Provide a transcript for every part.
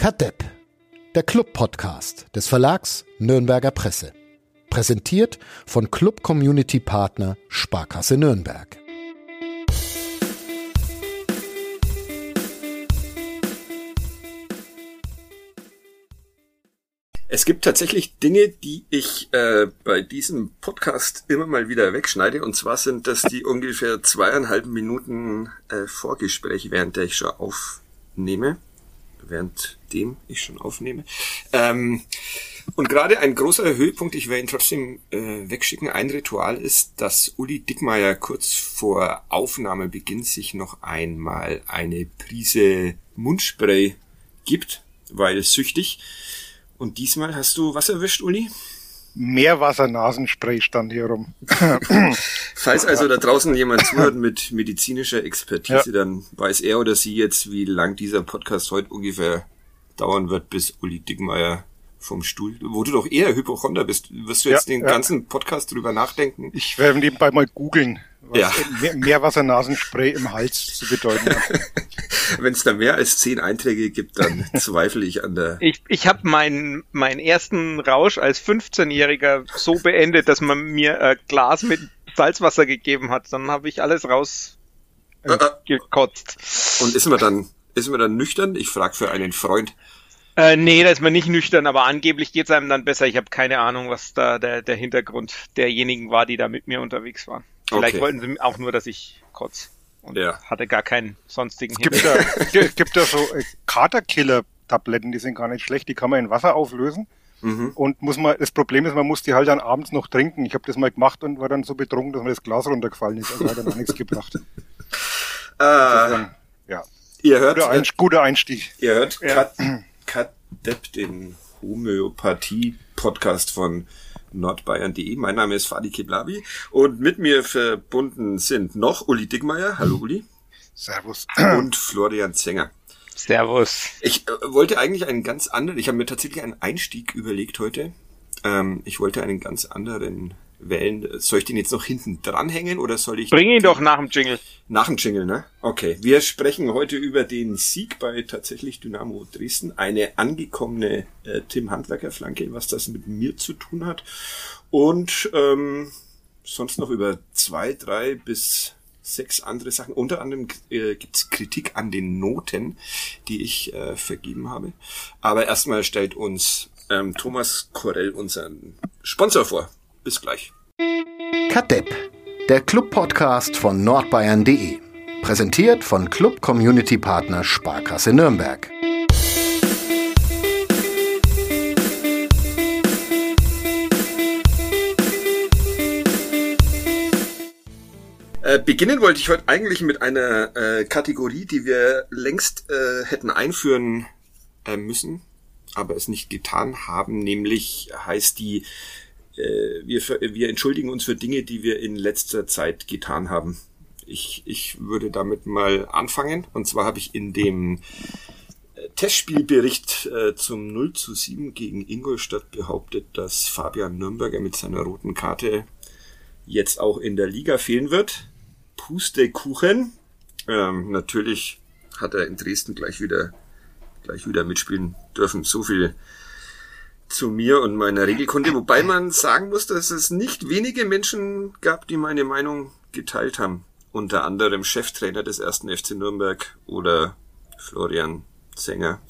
Kadepp, der Club-Podcast des Verlags Nürnberger Presse. Präsentiert von Club Community Partner Sparkasse Nürnberg. Es gibt tatsächlich Dinge, die ich äh, bei diesem Podcast immer mal wieder wegschneide. Und zwar sind das die ungefähr zweieinhalb Minuten äh, Vorgespräch, während der ich schon aufnehme. Währenddem ich schon aufnehme. Ähm, und gerade ein großer Höhepunkt, ich werde ihn trotzdem äh, wegschicken, ein Ritual ist, dass Uli Dickmeier kurz vor Aufnahmebeginn sich noch einmal eine Prise Mundspray gibt, weil süchtig. Und diesmal hast du was erwischt, Uli? Meerwasser-Nasenspray stand hier rum. Falls also da draußen jemand zuhört mit medizinischer Expertise, Ja. dann weiß er oder sie jetzt, wie lang dieser Podcast heute ungefähr dauern wird, bis Uli Dickmeier vom Stuhl, wo du doch eher Hypochonder bist, wirst du jetzt Ja, den ja. ganzen Podcast drüber nachdenken. Ich werde nebenbei mal googeln, was Ja. Meer- Meerwasser-Nasenspray im Hals zu bedeuten hat. Wenn es da mehr als zehn Einträge gibt, dann zweifle ich an der. Ich, ich habe meinen meinen ersten Rausch als 15-Jähriger so beendet, dass man mir äh, Glas mit Salzwasser gegeben hat. Dann habe ich alles Äh, äh, rausgekotzt. Und ist man dann, ist man dann nüchtern? Ich frage für einen Freund. Äh, nee, da ist man nicht nüchtern, aber angeblich geht's einem dann besser. Ich habe keine Ahnung, was da der, der Hintergrund derjenigen war, die da mit mir unterwegs waren. Vielleicht Okay. wollten sie auch nur, dass ich kotz. Und Ja. hatte gar keinen sonstigen Es gibt ja, es gibt ja so äh, Katerkiller-Tabletten, die sind gar nicht schlecht, die kann man in Wasser auflösen. Mhm. Und muss man, das Problem ist, man muss die halt dann abends noch trinken. Ich habe das mal gemacht und war dann so betrunken, dass mir das Glas runtergefallen ist. Also hat dann auch nichts gebracht. Äh, Insofern, ja, ihr hört, guter, Einst guter Einstieg. Ihr hört Ja. Kat, Kat Depp, den Homöopathie-Podcast von nordbayern.de. Mein Name ist Fadi Kiblavi und mit mir verbunden sind noch Uli Dickmeier, hallo Uli, Servus. und Florian Zenger. Servus. Ich äh, wollte eigentlich einen ganz anderen, ich habe mir tatsächlich einen Einstieg überlegt heute. Ähm, ich wollte einen ganz anderen wählen. Soll ich den jetzt noch hinten dranhängen oder soll ich... Bring ihn doch nach dem Jingle. Nach dem Jingle, ne? Okay. Wir sprechen heute über den Sieg bei tatsächlich Dynamo Dresden. Eine angekommene äh, Tim Handwerker Flanke, was das mit mir zu tun hat. Und ähm, sonst noch über zwei, drei bis sechs andere Sachen. Unter anderem äh, gibt's Kritik an den Noten, die ich äh, vergeben habe. Aber erstmal stellt uns ähm, Thomas Korell unseren Sponsor vor. Bis gleich. Kadepp, der Club-Podcast von nordbayern.de. Präsentiert von Club Community Partner Sparkasse Nürnberg. Äh, beginnen wollte ich heute eigentlich mit einer äh, Kategorie, die wir längst äh, hätten einführen äh, müssen, aber es nicht getan haben. Nämlich heißt die, äh, wir, wir entschuldigen uns für Dinge, die wir in letzter Zeit getan haben. Ich, ich würde damit mal anfangen. Und zwar habe ich in dem äh, Testspielbericht äh, zum 0 zu 7 gegen Ingolstadt behauptet, dass Fabian Nürnberger mit seiner roten Karte jetzt auch in der Liga fehlen wird. Pustekuchen. Ähm, natürlich hat er in Dresden gleich wieder, gleich wieder mitspielen dürfen. So viel zu mir und meiner Regelkunde. Wobei man sagen muss, dass es nicht wenige Menschen gab, die meine Meinung geteilt haben. Unter anderem Cheftrainer des ersten FC Nürnberg oder Florian Sänger.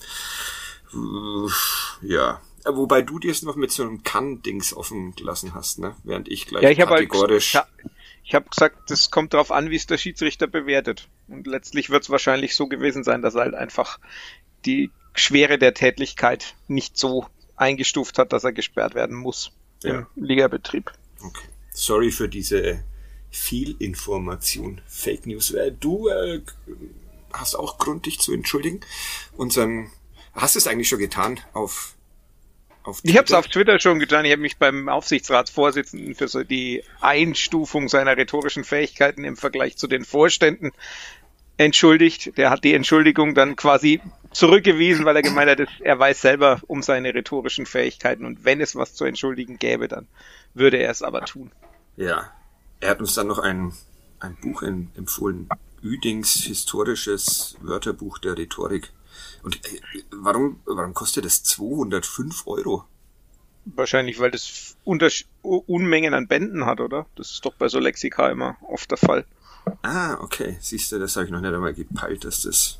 Ja. Wobei du dir es noch mit so einem Kann-Dings offen gelassen hast, ne? Während ich gleich Ja, ich habe halt, kategorisch. ich, habe gesagt, das kommt darauf an, wie es der Schiedsrichter bewertet. Und letztlich wird es wahrscheinlich so gewesen sein, dass halt einfach die Schwere der Tätlichkeit nicht so eingestuft hat, dass er gesperrt werden muss Ja. im Ligabetrieb. Okay. Sorry für diese Fehlinformation, Fake News. Äh, Du äh, hast auch Grund, dich zu entschuldigen. Unseren, hast du es eigentlich schon getan auf auf Ich habe es auf Twitter schon getan. Ich habe mich beim Aufsichtsratsvorsitzenden für so die Einstufung seiner rhetorischen Fähigkeiten im Vergleich zu den Vorständen entschuldigt. Der hat die Entschuldigung dann quasi zurückgewiesen, weil er gemeint hat, er weiß selber um seine rhetorischen Fähigkeiten und wenn es was zu entschuldigen gäbe, dann würde er es aber tun. Ja. Er hat uns dann noch ein, ein Buch in, empfohlen. Üdings historisches Wörterbuch der Rhetorik. Und äh, warum, warum kostet das 205 Euro? Wahrscheinlich, weil das Unmengen an Bänden hat, oder? Das ist doch bei so Lexika immer oft der Fall. Ah, okay. Siehst du, das habe ich noch nicht einmal gepeilt, dass das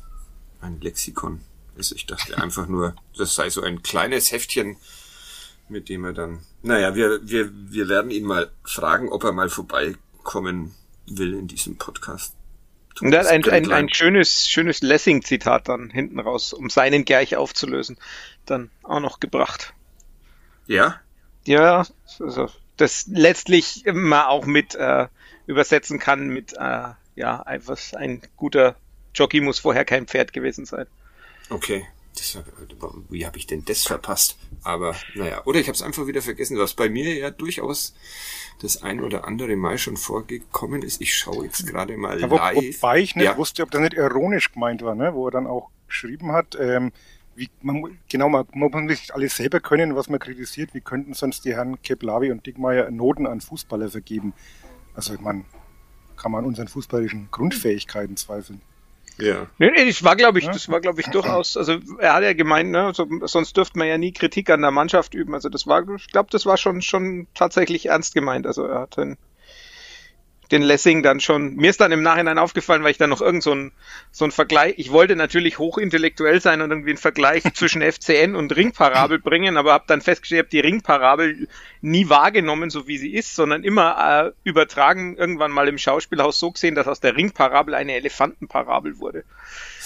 ein Lexikon ist. Ich dachte einfach nur, das sei so ein kleines Heftchen, mit dem er dann. Naja, wir, wir, wir werden ihn mal fragen, ob er mal vorbeikommen will in diesem Podcast. Und er hat ein, ein, ein schönes, schönes Lessing-Zitat dann hinten raus, um seinen Gerch aufzulösen, dann auch noch gebracht. Ja? Ja, also das letztlich mal auch mit äh, übersetzen kann mit, äh, ja, einfach ein guter Jockey muss vorher kein Pferd gewesen sein. Okay. Das, wie habe ich denn das verpasst? Aber naja, oder ich habe es einfach wieder vergessen, was bei mir ja durchaus das ein oder andere Mal schon vorgekommen ist. Ich schaue jetzt gerade mal ja, wo, live. Wobei ich nicht ja. wusste, ob das nicht ironisch gemeint war, ne? wo er dann auch geschrieben hat, ähm, wie, man, genau, man, man muss nicht alles selber können, was man kritisiert. Wie könnten sonst die Herren Keplavi und Dickmeier Noten an Fußballer vergeben? Also, man kann man unseren fußballischen Grundfähigkeiten zweifeln. Ja. Nee, nee, das war, glaube ich, das war, glaube ich, durchaus, also er hat ja gemeint, ne, so, sonst dürfte man ja nie Kritik an der Mannschaft üben. Also das war, ich glaube, das war schon, schon tatsächlich ernst gemeint. Also er hat einen den Lessing dann schon, mir ist dann im Nachhinein aufgefallen, weil ich dann noch irgend so ein, so ein Vergleich, ich wollte natürlich hochintellektuell sein und irgendwie einen Vergleich zwischen FCN und Ringparabel bringen, aber habe dann festgestellt, ich habe die Ringparabel nie wahrgenommen, so wie sie ist, sondern immer äh, übertragen, irgendwann mal im Schauspielhaus so gesehen, dass aus der Ringparabel eine Elefantenparabel wurde.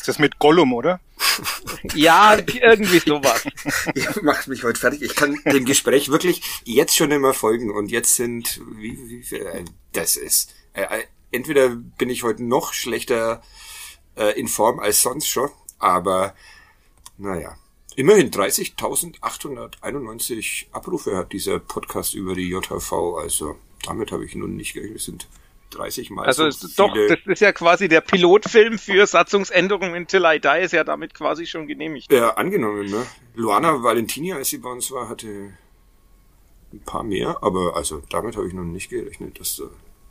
Ist das mit Gollum, oder? ja, irgendwie sowas. Ihr macht mich heute fertig. Ich kann dem Gespräch wirklich jetzt schon immer folgen und jetzt sind, wie, wie, äh, das ist, äh, äh, entweder bin ich heute noch schlechter äh, in Form als sonst schon, aber naja. Immerhin 30.891 Abrufe hat dieser Podcast über die JHV, also damit habe ich nun nicht gerechnet. sind 30 Mal. Also so doch, das ist ja quasi der Pilotfilm für Satzungsänderungen in Till I Die ist ja damit quasi schon genehmigt. Ja, angenommen, ne? Luana Valentini, als sie bei uns war, hatte ein paar mehr, aber also damit habe ich noch nicht gerechnet, dass da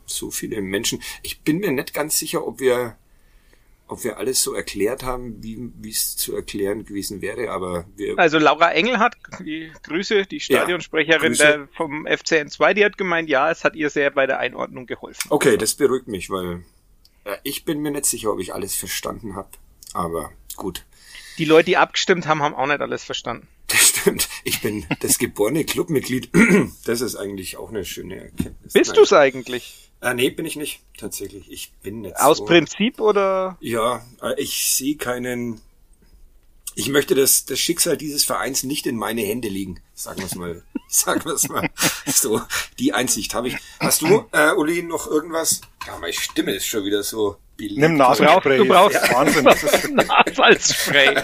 so viele Menschen. Ich bin mir nicht ganz sicher, ob wir ob wir alles so erklärt haben, wie es zu erklären gewesen wäre, aber wir Also Laura Engel hat die Grüße, die Stadionsprecherin ja, der, vom FCN 2, die hat gemeint, ja, es hat ihr sehr bei der Einordnung geholfen. Okay, das beruhigt mich, weil äh, ich bin mir nicht sicher, ob ich alles verstanden habe, aber gut. Die Leute, die abgestimmt haben, haben auch nicht alles verstanden. Das stimmt. Ich bin das geborene Clubmitglied. Das ist eigentlich auch eine schöne Erkenntnis. Bist du es eigentlich? Äh, nee, bin ich nicht, tatsächlich. Ich bin nicht Aus so. Prinzip oder? Ja, äh, ich sehe keinen. Ich möchte das, das Schicksal dieses Vereins nicht in meine Hände legen. Sagen wir es mal. sagen wir es mal. So, die Einsicht habe ich. Hast du, äh, Uli, noch irgendwas? Ja, meine Stimme ist schon wieder so Billig. Nimm Nasenspray. Du brauchst ja. Wahnsinn. Nasenspray.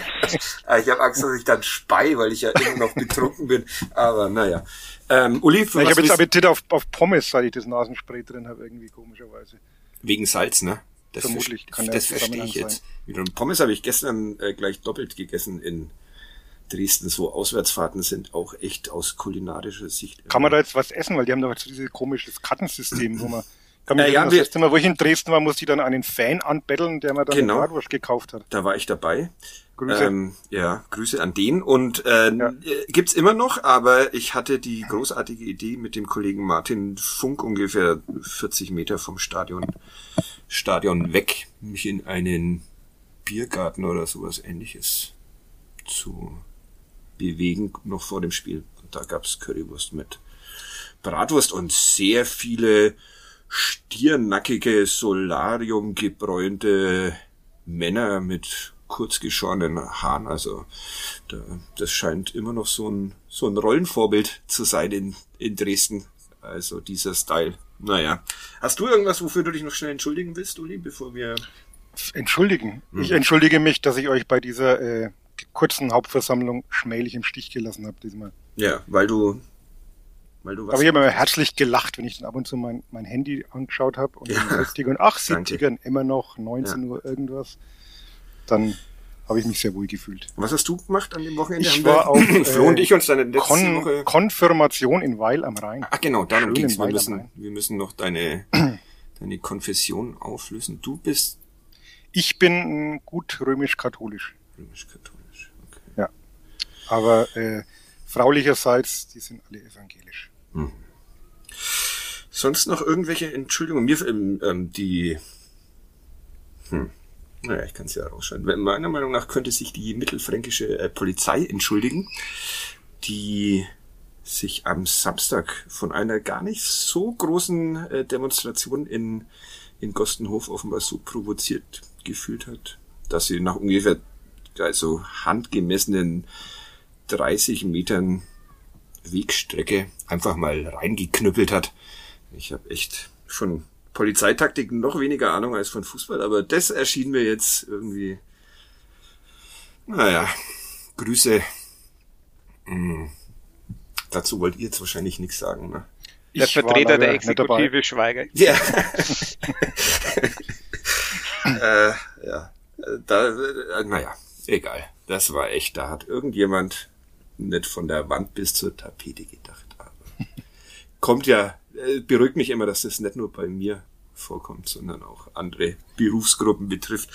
Ah, ich habe Angst, dass ich dann spei, weil ich ja immer noch betrunken bin. Aber naja. Ähm, Uli, für ich habe jetzt Appetit auf, auf Pommes, seit ich das Nasenspray drin habe, irgendwie komischerweise. Wegen Salz, ne? Das Vermutlich. Kann das verstehe ich jetzt. Wiederum Pommes habe ich gestern äh, gleich doppelt gegessen in Dresden. So Auswärtsfahrten sind auch echt aus kulinarischer Sicht. Kann man da jetzt was essen? Weil die haben doch so dieses komische Kartensystem, wo man kann mich äh, ja, das erste Mal, wo ich in Dresden war, musste ich dann einen Fan anbetteln, der mir dann genau, eine Bratwurst gekauft hat. Da war ich dabei. Grüße. Ähm, ja, Grüße an den. Und äh, ja. gibt's immer noch, aber ich hatte die großartige Idee mit dem Kollegen Martin Funk ungefähr 40 Meter vom Stadion, Stadion weg, mich in einen Biergarten oder sowas ähnliches zu bewegen, noch vor dem Spiel. Und da gab's Currywurst mit Bratwurst und sehr viele stiernackige, solariumgebräunte Männer mit kurzgeschorenen Haaren. Also da, das scheint immer noch so ein, so ein Rollenvorbild zu sein in, in Dresden. Also dieser Style. Naja. Hast du irgendwas, wofür du dich noch schnell entschuldigen willst, Uli, bevor wir... Entschuldigen. Mhm. Ich entschuldige mich, dass ich euch bei dieser äh, kurzen Hauptversammlung schmählich im Stich gelassen habe diesmal. Ja, weil du weil du was Aber ich habe immer herzlich gelacht, wenn ich dann ab und zu mein, mein Handy angeschaut habe und ja. in 60ern, ach, 70ern immer noch 19 ja. Uhr irgendwas. Dann habe ich mich sehr wohl gefühlt. Was hast du gemacht an dem Wochenende? Ich war auf Flo und ich uns deine letzte Kon Woche Konfirmation in Weil am Rhein. Ach genau, darum ging Wir müssen, wir müssen noch deine, deine Konfession auflösen. Du bist... Ich bin gut römisch-katholisch. Römisch-katholisch, okay. Ja. Aber äh, fraulicherseits, die sind alle evangelisch. Hm. Sonst noch irgendwelche Entschuldigungen? Mir ähm, ähm, die hm. Naja, ich kann es ja rausschneiden. Meiner Meinung nach könnte sich die mittelfränkische äh, Polizei entschuldigen, die sich am Samstag von einer gar nicht so großen äh, Demonstration in, in Gostenhof offenbar so provoziert gefühlt hat, dass sie nach ungefähr also handgemessenen 30 Metern Wegstrecke einfach mal reingeknüppelt hat. Ich habe echt von Polizeitaktik noch weniger Ahnung als von Fußball, aber das erschien mir jetzt irgendwie. Naja, Grüße. Hm. Dazu wollt ihr jetzt wahrscheinlich nichts sagen, ne? Der ich Vertreter der Exekutive Schweiger. Ja. äh, ja. Da, äh, naja, egal. Das war echt, da hat irgendjemand nicht von der Wand bis zur Tapete gedacht. Aber kommt ja beruhigt mich immer, dass das nicht nur bei mir vorkommt, sondern auch andere Berufsgruppen betrifft.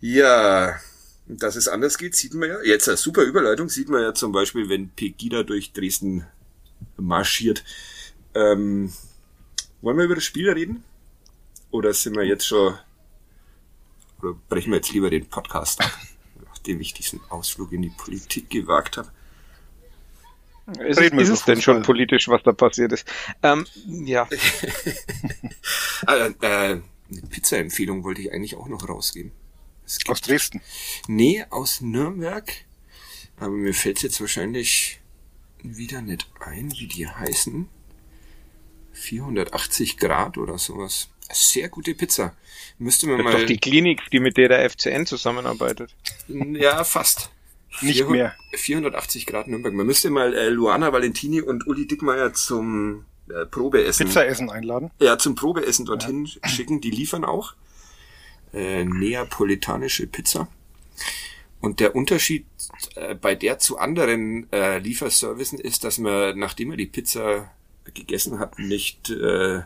Ja, dass es anders geht, sieht man ja. Jetzt eine super Überleitung, sieht man ja zum Beispiel, wenn Pegida durch Dresden marschiert. Ähm, wollen wir über das Spiel reden? Oder sind wir jetzt schon, oder brechen wir jetzt lieber den Podcast ab, nachdem ich diesen Ausflug in die Politik gewagt habe? Ist, Reden ist es denn schon politisch, was da passiert ist? Ähm, ja. äh, äh, eine Pizza-Empfehlung wollte ich eigentlich auch noch rausgeben. Aus Dresden? Nee, aus Nürnberg. Aber mir fällt jetzt wahrscheinlich wieder nicht ein, wie die heißen. 480 Grad oder sowas. Sehr gute Pizza. Müsste man das mal. Ist doch die Klinik, die mit der der FCN zusammenarbeitet. Ja, fast. Nicht 400, mehr. 480 Grad Nürnberg. Man müsste mal äh, Luana Valentini und Uli Dickmeier zum äh, Probeessen. Pizzaessen einladen? Ja, zum Probeessen dorthin ja. schicken. Die liefern auch. Äh, neapolitanische Pizza. Und der Unterschied äh, bei der zu anderen äh, Lieferservicen ist, dass man, nachdem man die Pizza gegessen hat, nicht äh,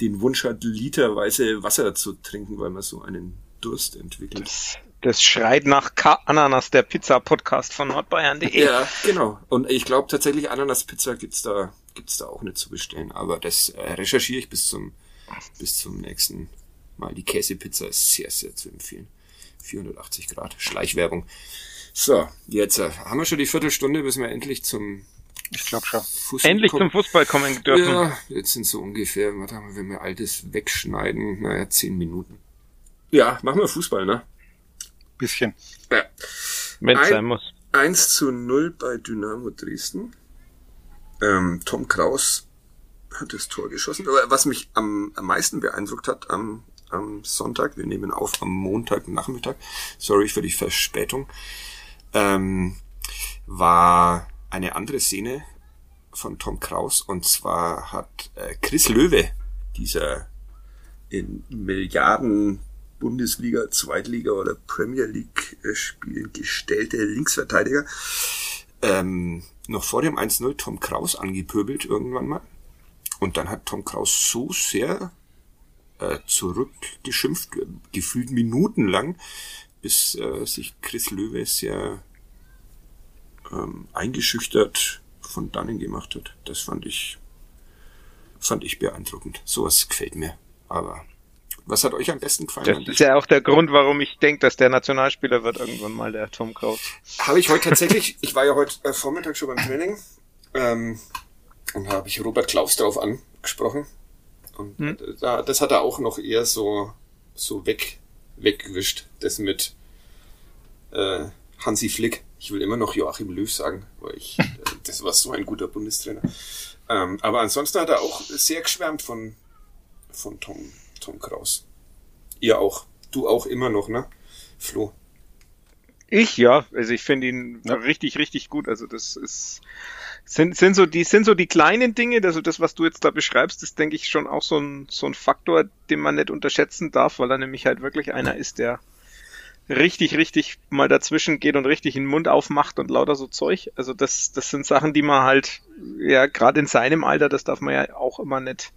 den Wunsch hat, literweise Wasser zu trinken, weil man so einen Durst entwickelt. Das das schreit nach Ka Ananas, der Pizza-Podcast von nordbayern.de. Ja, genau. Und ich glaube tatsächlich, Ananas-Pizza gibt's da, gibt's da auch nicht zu bestellen. Aber das äh, recherchiere ich bis zum, bis zum nächsten Mal. Die Käsepizza ist sehr, sehr zu empfehlen. 480 Grad. Schleichwerbung. So, jetzt äh, haben wir schon die Viertelstunde, bis wir endlich zum ich glaube schon. Fußball Endlich kommen. zum Fußball kommen dürfen. Ja, jetzt sind so ungefähr, warte mal, wenn wir altes wegschneiden, naja, zehn Minuten. Ja, machen wir Fußball, ne? Bisschen. Ja. Wenn es sein muss. 1 zu 0 bei Dynamo Dresden. Ähm, Tom Kraus hat das Tor geschossen. Aber was mich am, am meisten beeindruckt hat am, am Sonntag, wir nehmen auf am Montagnachmittag, sorry für die Verspätung, ähm, war eine andere Szene von Tom Kraus. Und zwar hat äh, Chris Löwe, dieser in Milliarden Bundesliga, Zweitliga oder Premier League äh, spielen gestellte Linksverteidiger. Ähm, noch vor dem 1-0 Tom Kraus angepöbelt irgendwann mal. Und dann hat Tom Kraus so sehr äh, zurückgeschimpft, gefühlt minutenlang, bis äh, sich Chris Löwe sehr ähm, eingeschüchtert von dannen gemacht hat. Das fand ich, fand ich beeindruckend. Sowas gefällt mir. Aber was hat euch am besten gefallen? Das ist ja auch der Grund, warum ich denke, dass der Nationalspieler wird irgendwann mal, der Tom Kraus. Habe ich heute tatsächlich, ich war ja heute äh, Vormittag schon beim Training ähm, und habe ich Robert Klaus drauf angesprochen. Und hm. da, das hat er auch noch eher so, so weg, weggewischt. Das mit äh, Hansi Flick. Ich will immer noch Joachim Löw sagen, weil ich, äh, das war so ein guter Bundestrainer. Ähm, aber ansonsten hat er auch sehr geschwärmt von, von Tom, Tom Kraus. Ihr auch. Du auch immer noch, ne? Flo. Ich ja, also ich finde ihn ja. richtig, richtig gut. Also das ist sind, sind so die sind so die kleinen Dinge, also das, was du jetzt da beschreibst, ist denke ich schon auch so ein so ein Faktor, den man nicht unterschätzen darf, weil er nämlich halt wirklich einer ist, der richtig, richtig mal dazwischen geht und richtig den Mund aufmacht und lauter so Zeug. Also das, das sind Sachen, die man halt, ja, gerade in seinem Alter, das darf man ja auch immer nicht,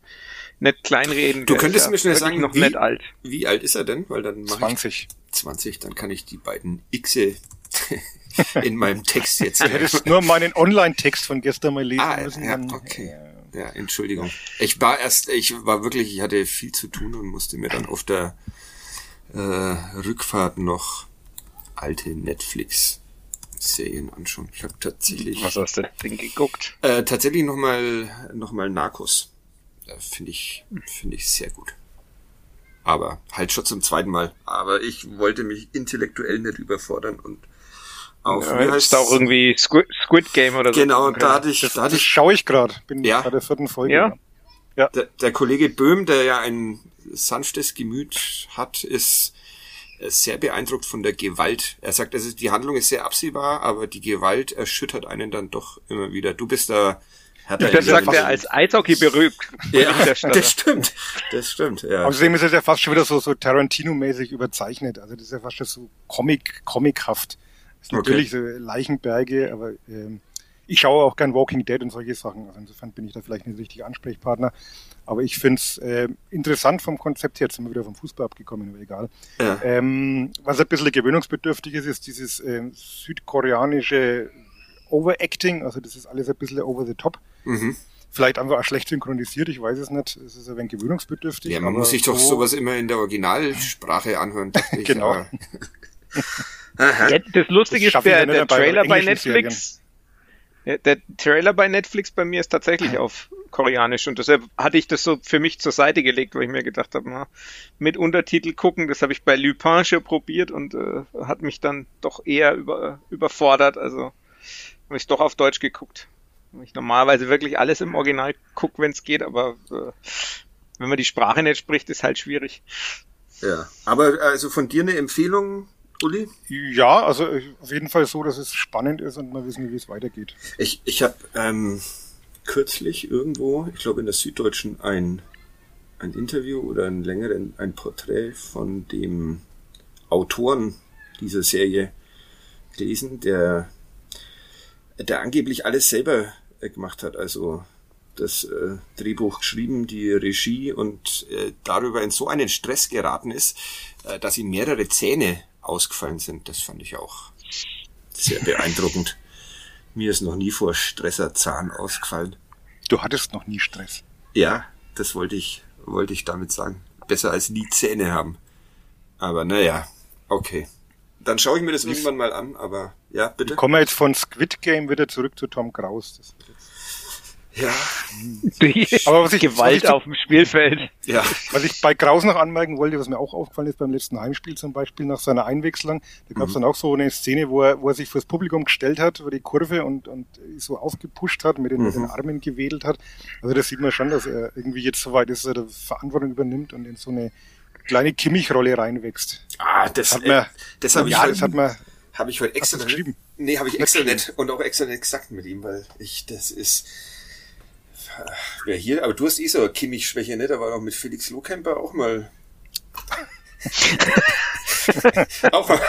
nicht kleinreden. Du könntest ja mir schnell sagen, noch wie, nicht alt. wie alt ist er denn? Weil dann mach 20. ich 20, dann kann ich die beiden Xe in meinem Text jetzt. Du hättest nur meinen Online-Text von gestern mal lesen Ah, müssen. ja, okay. Ja, Entschuldigung. Ich war erst, ich war wirklich, ich hatte viel zu tun und musste mir dann auf der äh, Rückfahrt noch alte Netflix-Serien anschauen. Ich habe tatsächlich Was hast du denn geguckt? äh, tatsächlich noch mal noch mal Narcos. Äh, Finde ich finde ich sehr gut. Aber halt schon zum zweiten Mal. Aber ich wollte mich intellektuell nicht überfordern und auf Ja, ist da auch irgendwie Squid, Squid Game oder so. genau da hatte ich Das, da hatte das ich schaue ich gerade. Bin Ja. bei der vierten Folge. Ja? Der, der Kollege Böhm, der ja ein sanftes Gemüt hat, ist äh, sehr beeindruckt von der Gewalt. Er sagt, also die Handlung ist sehr absehbar, aber die Gewalt erschüttert einen dann doch immer wieder. Du bist da härter Das sagt der- er als Eishockey berühmt. Ja, das stimmt. Das stimmt, ja. Außerdem ist es ja fast schon wieder so, so Tarantino-mäßig überzeichnet. Also das ist ja fast schon so Comic, comichaft. Das ist Okay. natürlich so Leichenberge, aber ähm, ich schaue auch gern Walking Dead und solche Sachen. Also insofern bin ich da vielleicht nicht der richtige Ansprechpartner. Aber ich finde es äh, interessant vom Konzept her. Jetzt sind wir wieder vom Fußball abgekommen, aber egal. Ja. Ähm, was ein bisschen gewöhnungsbedürftig ist, ist dieses ähm, südkoreanische Overacting. Also das ist alles ein bisschen over the top. Mhm. Vielleicht einfach auch schlecht synchronisiert, ich weiß es nicht. Es ist ein wenig gewöhnungsbedürftig. Ja, man aber muss sich doch so- sowas immer in der Originalsprache anhören. dachte ich, Genau. Ja, das Lustige Das ist, der, der Trailer bei Netflix, ja, der Trailer bei Netflix bei mir ist tatsächlich auf Koreanisch und deshalb hatte ich das so für mich zur Seite gelegt, weil ich mir gedacht habe, na, mit Untertitel gucken, das habe ich bei Lupin schon probiert und äh, hat mich dann doch eher über, überfordert, also habe ich doch auf Deutsch geguckt. Ich normalerweise wirklich alles im Original gucke, wenn es geht, aber äh, wenn man die Sprache nicht spricht, ist halt schwierig. Ja. Aber also von dir eine Empfehlung, Uli? Ja, also äh, auf jeden Fall so, dass es spannend ist und wir wissen, wie es weitergeht. Ich, ich habe ähm, kürzlich irgendwo, ich glaube in der Süddeutschen, ein, ein Interview oder ein längeren, ein Porträt von dem Autoren dieser Serie gelesen, der, der angeblich alles selber äh, gemacht hat. Also das äh, Drehbuch geschrieben, die Regie und äh, darüber in so einen Stress geraten ist, äh, dass ihm mehrere Zähne ausgefallen sind. Das fand ich auch sehr beeindruckend. Mir ist noch nie vor Stresser Zahn ausgefallen. Du hattest noch nie Stress. Ja, das wollte ich, wollte ich damit sagen. Besser als nie Zähne haben. Aber naja, okay. Dann schaue ich mir das irgendwann mal an, aber ja, bitte. Kommen wir jetzt von Squid Game wieder zurück zu Tom Kraus. Das wird jetzt Ja, Aber was ich- Gewalt was ich auf dem Spielfeld. ja. Was ich bei Kraus noch anmerken wollte, was mir auch aufgefallen ist beim letzten Heimspiel zum Beispiel nach seiner Einwechslung, da gab es dann auch so eine Szene, wo er, wo er sich fürs Publikum gestellt hat, über die Kurve und, und so aufgepusht hat, mit den, mit den Armen gewedelt hat. Also das sieht man schon, dass er irgendwie jetzt so weit ist, dass er die Verantwortung übernimmt und in so eine kleine Kimmich-Rolle reinwächst. Ah, das, Hat man- äh, das habe ich, ja, heute- das hat man, hab ich heute extra geschrieben? Nee, habe ich extra nicht und auch extra nicht gesagt mit ihm, weil ich, das ist, wer hier, aber du hast eh so eine Kimmich-Schwäche, ne? Da war doch mit Felix Lohkemper auch mal, auch mal,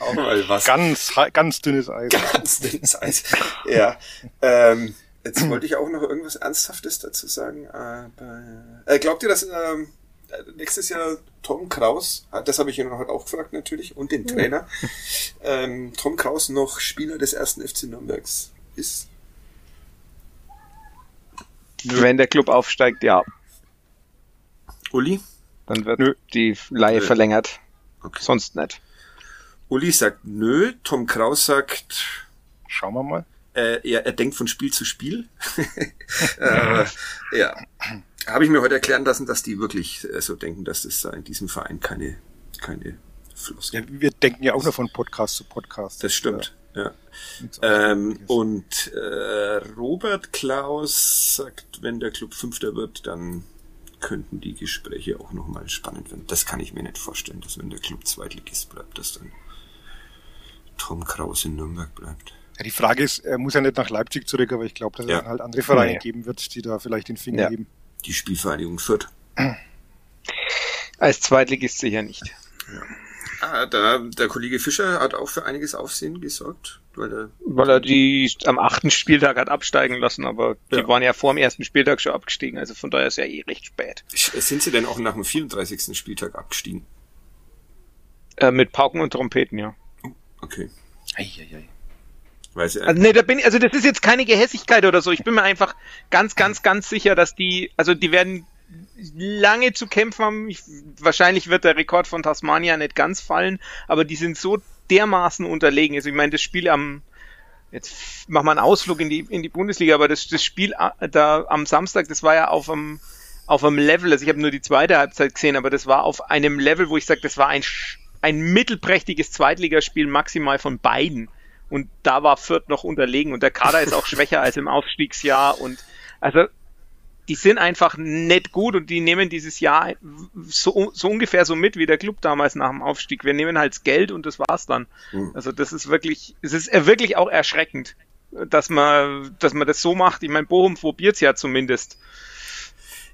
auch mal was. ganz, ganz dünnes Eis. ganz dünnes Eis. Ja. Ähm, jetzt wollte ich auch noch irgendwas Ernsthaftes dazu sagen. Aber, äh, glaubt ihr, dass ähm, nächstes Jahr Tom Kraus, ah, das habe ich ihn heute auch gefragt natürlich, und den Trainer, ähm, Tom Kraus noch Spieler des ersten FC Nürnbergs ist? Wenn der Club aufsteigt, ja, Uli? dann wird Nö. die Leihe Nö. verlängert. Okay. Sonst nicht. Uli sagt nö, Tom Kraus sagt, Schauen wir mal. Äh, er, er denkt von Spiel zu Spiel. äh, ja. Habe ich mir heute erklären lassen, dass die wirklich äh, so denken, dass es da in diesem Verein keine, keine Fluss Ja, gibt. wir denken ja auch nur von Podcast zu Podcast. Das stimmt. Ja. Ja, Ähm, und äh, Robert Klaus sagt, wenn der Club Fünfter wird, dann könnten die Gespräche auch nochmal spannend werden. Das kann ich mir nicht vorstellen, dass wenn der Club Zweitligist bleibt, dass dann Tom Kraus in Nürnberg bleibt. Ja, die Frage ist, er muss ja nicht nach Leipzig zurück, aber ich glaube, dass Ja. es dann halt andere Vereine Nee. geben wird, die da vielleicht den Finger Ja. geben. Die Spielvereinigung Fürth. Als Zweitligist sicher nicht. Ah, da, der Kollege Fischer hat auch für einiges Aufsehen gesorgt. Weil er, weil er die am achten Spieltag hat absteigen lassen, aber ja. die waren ja vor dem ersten Spieltag schon abgestiegen, also von daher ist ja eh recht spät. Sind sie denn auch nach dem 34. Spieltag abgestiegen? Äh, mit Pauken und Trompeten, ja. Okay. Eieiei. Weiß. Also, nee, da bin ich, also das ist jetzt keine Gehässigkeit oder so. Ich bin mir einfach ganz, ganz, ganz sicher, dass die, also die werden lange zu kämpfen haben. Ich, wahrscheinlich wird der Rekord von Tasmania nicht ganz fallen, aber die sind so dermaßen unterlegen. Also ich meine, das Spiel am jetzt machen wir einen Ausflug in die in die Bundesliga, aber das, das Spiel äh, da am Samstag, das war ja auf einem auf einem Level, also ich habe nur die zweite Halbzeit gesehen, aber das war auf einem Level, wo ich sage, das war ein ein mittelprächtiges Zweitligaspiel maximal von beiden. Und da war Fürth noch unterlegen und der Kader ist auch schwächer als im Aufstiegsjahr und also die sind einfach nicht gut und die nehmen dieses Jahr so, so ungefähr so mit wie der Club damals nach dem Aufstieg. Wir nehmen halt das Geld und das war's dann. Mhm. Also das ist wirklich, es ist wirklich auch erschreckend, dass man, dass man das so macht. Ich meine, Bochum probiert's ja zumindest.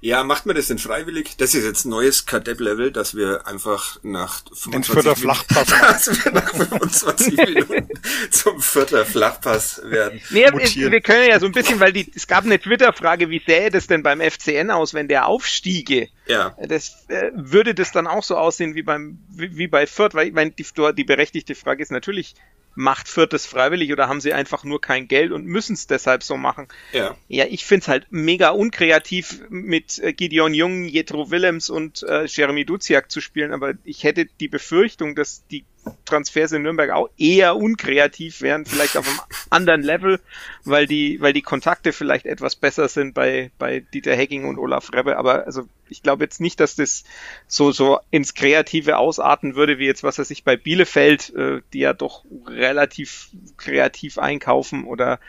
Ja, macht man das denn freiwillig? Das ist jetzt ein neues Kadepp-Level, dass wir einfach nach 25 Minuten, dass wir nach 25 Minuten zum vierter Flachpass werden. Nee, wir, wir können ja so ein bisschen, weil die, es gab eine Twitter-Frage, wie sähe das denn beim FCN aus, wenn der aufstiege? Ja. Das, äh, würde das dann auch so aussehen wie beim, wie, wie bei Fürth? Weil ich meine, die, die berechtigte Frage ist natürlich, macht Fürth es freiwillig oder haben sie einfach nur kein Geld und müssen es deshalb so machen? Ja, ja ich find's halt mega unkreativ mit äh, Gideon Jung, Jetro Willems und äh, Jeremy Duziak zu spielen, aber ich hätte die Befürchtung, dass die Transfers in Nürnberg auch eher unkreativ wären, vielleicht auf einem anderen Level, weil die, weil die Kontakte vielleicht etwas besser sind bei, bei Dieter Hecking und Olaf Rebbe. Aber also ich glaube jetzt nicht, dass das so, so ins Kreative ausarten würde, wie jetzt, was er sich bei Bielefeld, äh, die ja doch relativ kreativ einkaufen oder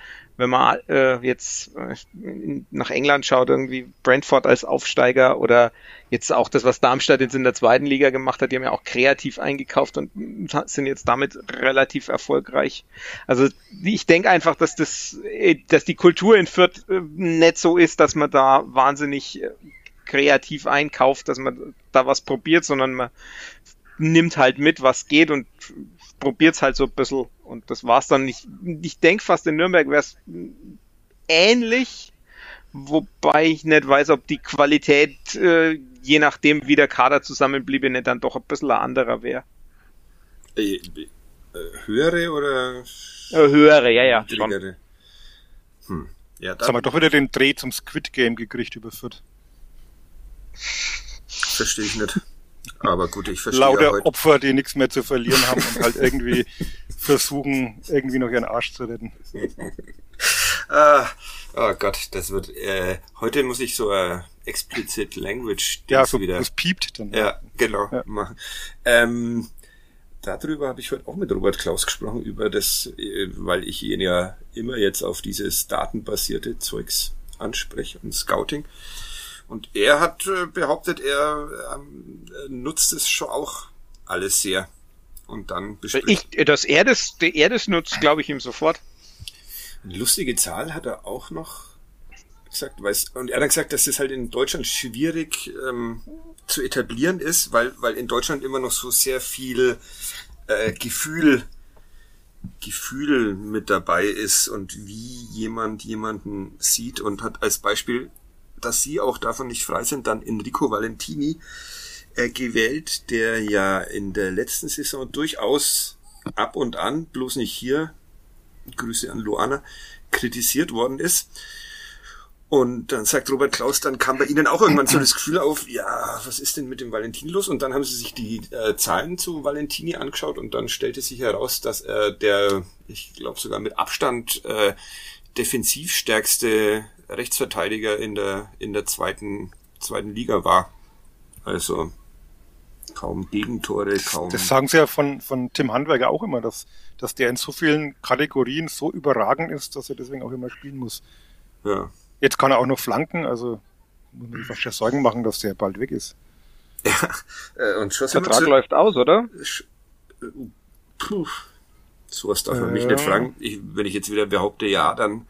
wenn man äh, jetzt äh, nach England schaut, irgendwie Brentford als Aufsteiger oder jetzt auch das, was Darmstadt jetzt in der zweiten Liga gemacht hat, die haben ja auch kreativ eingekauft und sind jetzt damit relativ erfolgreich. Also ich denke einfach, dass das, äh, dass die Kultur in Fürth äh, nicht so ist, dass man da wahnsinnig äh, kreativ einkauft, dass man da was probiert, sondern man nimmt halt mit, was geht und probiert's halt so ein bisschen und das war's dann nicht. Ich denke fast in Nürnberg wäre es ähnlich, wobei ich nicht weiß, ob die Qualität, äh, je nachdem wie der Kader zusammenbliebe, nicht dann doch ein bisschen ein anderer wäre. Äh, äh, höhere oder? Äh, höhere, ja, ja. Schon. Hm. Ja, Jetzt haben wir doch wieder den Dreh zum Squid Game gekriegt überführt. Verstehe ich nicht. Aber gut, ich verstehe. Lauter heute. Opfer, die nichts mehr zu verlieren haben und halt irgendwie versuchen, irgendwie noch ihren Arsch zu retten. ah, oh Gott, das wird. Äh, heute muss ich so äh, explicit Language ja, so, wieder. Das piept dann. Ja, genau ja. machen. Ähm, darüber habe ich heute auch mit Robert Klaus gesprochen über das, äh, weil ich ihn ja immer jetzt auf dieses datenbasierte Zeugs anspreche und Scouting. Und er hat äh, behauptet, er ähm, nutzt es schon auch alles sehr. Und dann bespricht. Ich, er das, er das nutzt, glaube ich ihm sofort. Eine lustige Zahl hat er auch noch gesagt, weiß, und er hat gesagt, dass das halt in Deutschland schwierig ähm, zu etablieren ist, weil, weil in Deutschland immer noch so sehr viel äh, Gefühl, Gefühl mit dabei ist und wie jemand jemanden sieht und hat als Beispiel dass sie auch davon nicht frei sind, dann Enrico Valentini äh, gewählt, der ja in der letzten Saison durchaus ab und an, bloß nicht hier, Grüße an Luana, kritisiert worden ist. Und dann sagt Robert Klaus, dann kam bei Ihnen auch irgendwann so das Gefühl auf, ja, was ist denn mit dem Valentini los? Und dann haben sie sich die äh, Zahlen zu Valentini angeschaut und dann stellte sich heraus, dass er der, ich glaube sogar mit Abstand äh, defensiv stärkste Rechtsverteidiger in der, in der zweiten, zweiten Liga war. Also kaum Gegentore, kaum. Das sagen sie ja von, von Tim Handwerker auch immer, dass, dass der in so vielen Kategorien so überragend ist, dass er deswegen auch immer spielen muss. Ja. Jetzt kann er auch noch flanken, also muss man sich fast ja Sorgen machen, dass der bald weg ist. Ja, äh, und Der Vertrag läuft aus, oder? Äh, puh, sowas darf man äh, mich nicht fragen. Ich, wenn ich jetzt wieder behaupte, ja, dann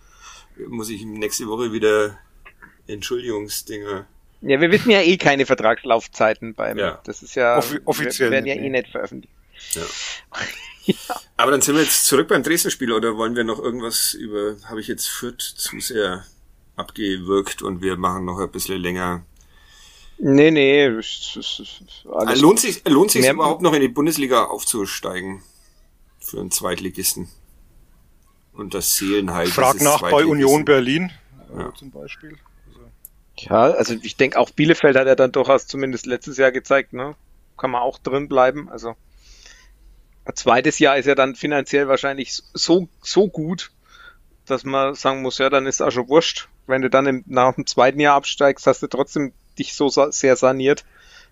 muss ich nächste Woche wieder Entschuldigungsdinger. Ja, wir wissen ja eh keine Vertragslaufzeiten beim. Ja. Das ist ja Offi offiziell. werden ja eh nicht veröffentlicht. Ja. ja. Aber dann sind wir jetzt zurück beim Dresden-Spiel oder wollen wir noch irgendwas über, habe ich jetzt Fürth zu sehr abgewirkt und wir machen noch ein bisschen länger. Nee, nee. Alles lohnt sich, lohnt sich überhaupt noch in die Bundesliga aufzusteigen? Für einen Zweitligisten. Und das Seelenheil. Frag nach bei Union Berlin ja. zum Beispiel. Ja, also ich denke auch Bielefeld hat er dann durchaus zumindest letztes Jahr gezeigt, ne? Kann man auch drin bleiben. Also ein zweites Jahr ist ja dann finanziell wahrscheinlich so, so gut, dass man sagen muss, ja, dann ist auch schon wurscht. Wenn du dann im, nach dem zweiten Jahr absteigst, hast du trotzdem dich so sehr saniert,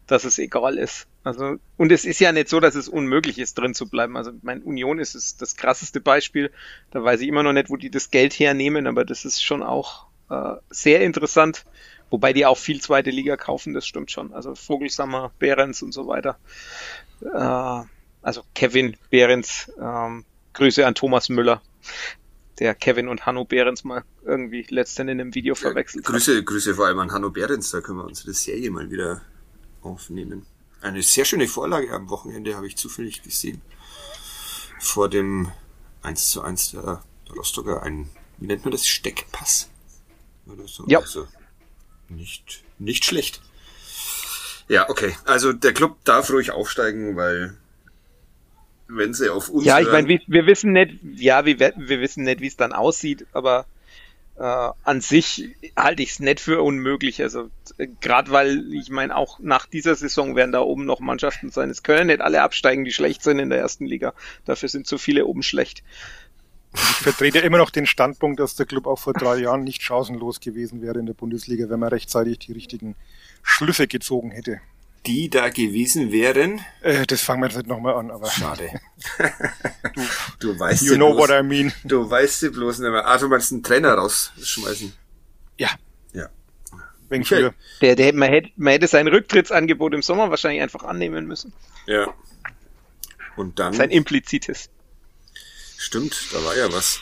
dass es egal ist. Also, und es ist ja nicht so, dass es unmöglich ist, drin zu bleiben. Also, mein Union ist es das krasseste Beispiel. Da weiß ich immer noch nicht, wo die das Geld hernehmen, aber das ist schon auch äh, sehr interessant. Wobei die auch viel zweite Liga kaufen, das stimmt schon. Also Vogelsammer, Behrens und so weiter. Äh, also Kevin Behrens, ähm, Grüße an Thomas Müller, der Kevin und Hanno Behrens mal irgendwie letztendlich in einem Video verwechselt ja, Grüße, hat. Grüße vor allem an Hanno Behrens, da können wir unsere Serie mal wieder aufnehmen. Eine sehr schöne Vorlage am Wochenende habe ich zufällig gesehen. Vor dem 1 zu 1 der, der Rostocker ein, wie nennt man das, Steckpass? Oder so. Ja. Also nicht, nicht schlecht. Ja, okay. Also der Club darf ruhig aufsteigen, weil wenn sie auf uns. Ja, ich meine, wir, wir, wissen nicht, ja, wir, wir wissen nicht, wie es dann aussieht, aber äh, an sich halte ich es nicht für unmöglich. Also gerade weil ich meine, auch nach dieser Saison werden da oben noch Mannschaften sein. Es können nicht alle absteigen, die schlecht sind in der ersten Liga. Dafür sind zu viele oben schlecht. Ich vertrete immer noch den Standpunkt, dass der Club auch vor drei Jahren nicht chancenlos gewesen wäre in der Bundesliga, wenn man rechtzeitig die richtigen Schlüsse gezogen hätte die da gewesen wären? Äh, das fangen wir jetzt nicht nochmal an, aber. Schade. du, du weißt you know bloß, what I mean. Du weißt sie bloß nicht mehr. Ah, du meinst einen Trainer rausschmeißen? Ja. Ja. Wegen okay. Der, der, man, hätte, man hätte sein Rücktrittsangebot im Sommer wahrscheinlich einfach annehmen müssen. Ja. Und dann. Sein implizites. Stimmt, da war ja was.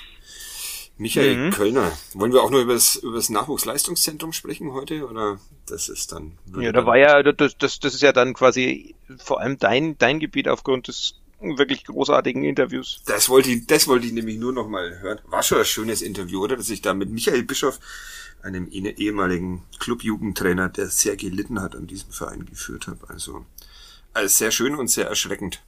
Michael mhm. Kölner. Wollen wir auch nur über das, über das Nachwuchsleistungszentrum sprechen heute? Oder das ist dann. Ja, da war ja, das, das, das ist ja dann quasi vor allem dein, dein Gebiet aufgrund des wirklich großartigen Interviews. Das wollte ich, das wollte ich nämlich nur noch mal hören. War schon ein schönes Interview, oder? Dass ich da mit Michael Bischoff, einem ehemaligen Clubjugendtrainer, der sehr gelitten hat an diesem Verein geführt habe. Also, also sehr schön und sehr erschreckend.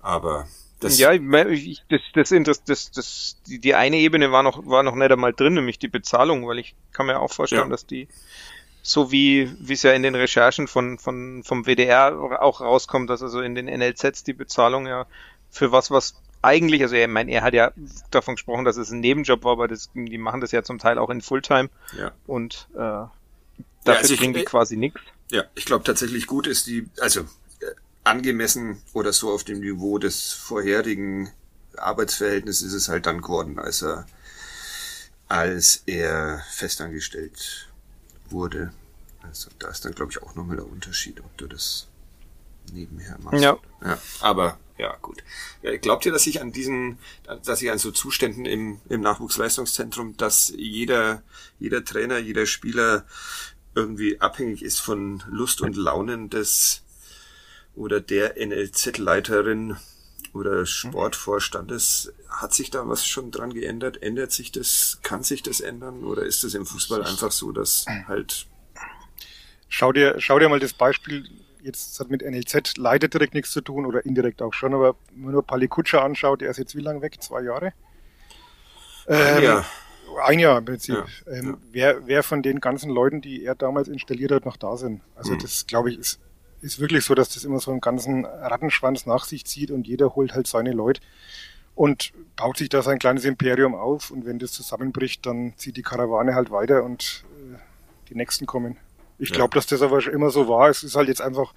Aber das ja, ich, das, das, das, das, das, die, die eine Ebene war noch, war noch nicht einmal drin, nämlich die Bezahlung, weil ich kann mir auch vorstellen, ja. dass die, so wie, es ja in den Recherchen von, von, vom WDR auch rauskommt, dass also in den NLZs die Bezahlung ja für was, was eigentlich, also er, mein, er hat ja davon gesprochen, dass es ein Nebenjob war, aber das, die machen das ja zum Teil auch in Fulltime. Ja. Und äh, dafür ja, also kriegen die quasi nichts. Ja, ich glaube tatsächlich gut ist die, also angemessen oder so auf dem Niveau des vorherigen Arbeitsverhältnisses ist es halt dann geworden, als er, als er festangestellt wurde. Also da ist dann, glaube ich, auch nochmal der Unterschied, ob du das nebenher machst. Ja. ja aber ja, gut. Glaubt ihr, dass ich an diesen, dass ich an so Zuständen im, im Nachwuchsleistungszentrum, dass jeder, jeder Trainer, jeder Spieler irgendwie abhängig ist von Lust und Launen des oder der NLZ-Leiterin oder Sportvorstandes. Hat sich da was schon dran geändert? Ändert sich das? Kann sich das ändern? Oder ist es im Fußball einfach so, dass halt. Schau dir, schau dir mal das Beispiel, jetzt hat mit NLZ leider direkt nichts zu tun oder indirekt auch schon, aber wenn man nur Pali Kutscher anschaut, der ist jetzt wie lange weg? Zwei Jahre? Ein ähm, Jahr. Ein Jahr im Prinzip. Ja, ähm, ja. Wer, wer von den ganzen Leuten, die er damals installiert hat, noch da sind. Also mhm. das, glaube ich, ist ist wirklich so, dass das immer so einen ganzen Rattenschwanz nach sich zieht und jeder holt halt seine Leute und baut sich da sein kleines Imperium auf und wenn das zusammenbricht, dann zieht die Karawane halt weiter und äh, die nächsten kommen. Ich ja. glaube, dass das aber schon immer so war. Es ist halt jetzt einfach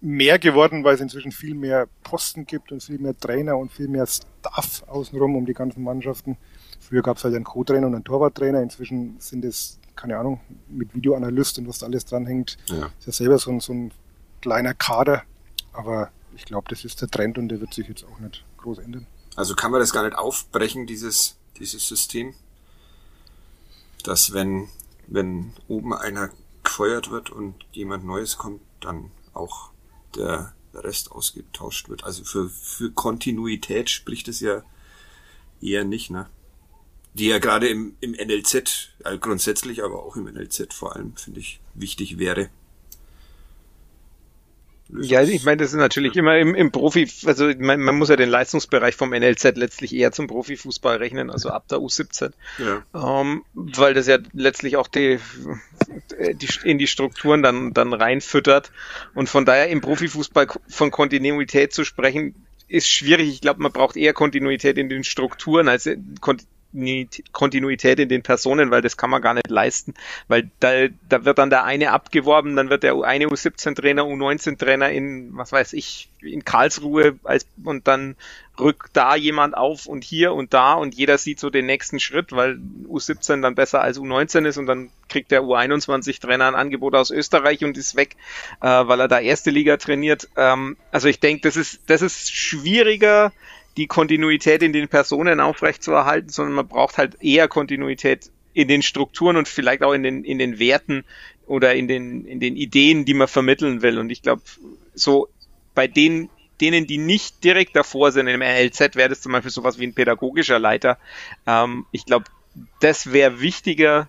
mehr geworden, weil es inzwischen viel mehr Posten gibt und viel mehr Trainer und viel mehr Staff außenrum um die ganzen Mannschaften. Früher gab es halt einen Co-Trainer und einen Torwarttrainer. Inzwischen sind es, keine Ahnung, mit Videoanalyst und was da alles dranhängt. Ja. Ist ja selber so ein, so ein kleiner Kader, aber ich glaube, das ist der Trend und der wird sich jetzt auch nicht groß ändern. Also kann man das gar nicht aufbrechen, dieses, dieses System? Dass wenn, wenn oben einer gefeuert wird und jemand Neues kommt, dann auch der Rest ausgetauscht wird. Also für, für Kontinuität spricht es ja eher nicht, ne? Die ja gerade im, im NLZ, also grundsätzlich, aber auch im NLZ vor allem, finde ich, wichtig wäre. Ja, ich meine, das ist natürlich immer im, im Profi, also man, man muss ja den Leistungsbereich vom NLZ letztlich eher zum Profifußball rechnen, also ab der U17. Ja. Ähm, weil das ja letztlich auch die, die, in die Strukturen dann, dann reinfüttert. Und von daher im Profifußball von Kontinuität zu sprechen, ist schwierig. Ich glaube, man braucht eher Kontinuität in den Strukturen als Kontinuität in den Personen, weil das kann man gar nicht leisten, weil da, da wird dann der eine abgeworben, dann wird der eine U17-Trainer, U19-Trainer in, was weiß ich, in Karlsruhe als, und dann rückt da jemand auf und hier und da und jeder sieht so den nächsten Schritt, weil U17 dann besser als U19 ist und dann kriegt der U21-Trainer ein Angebot aus Österreich und ist weg, äh, weil er da erste Liga trainiert. Ähm, also ich denke, das ist, das ist schwieriger, die Kontinuität in den Personen aufrechtzuerhalten, sondern man braucht halt eher Kontinuität in den Strukturen und vielleicht auch in den, in den Werten oder in den, in den Ideen, die man vermitteln will. Und ich glaube, so bei den, denen, die nicht direkt davor sind im RLZ, wäre das zum Beispiel sowas wie ein pädagogischer Leiter. Ähm, ich glaube, das wäre wichtiger,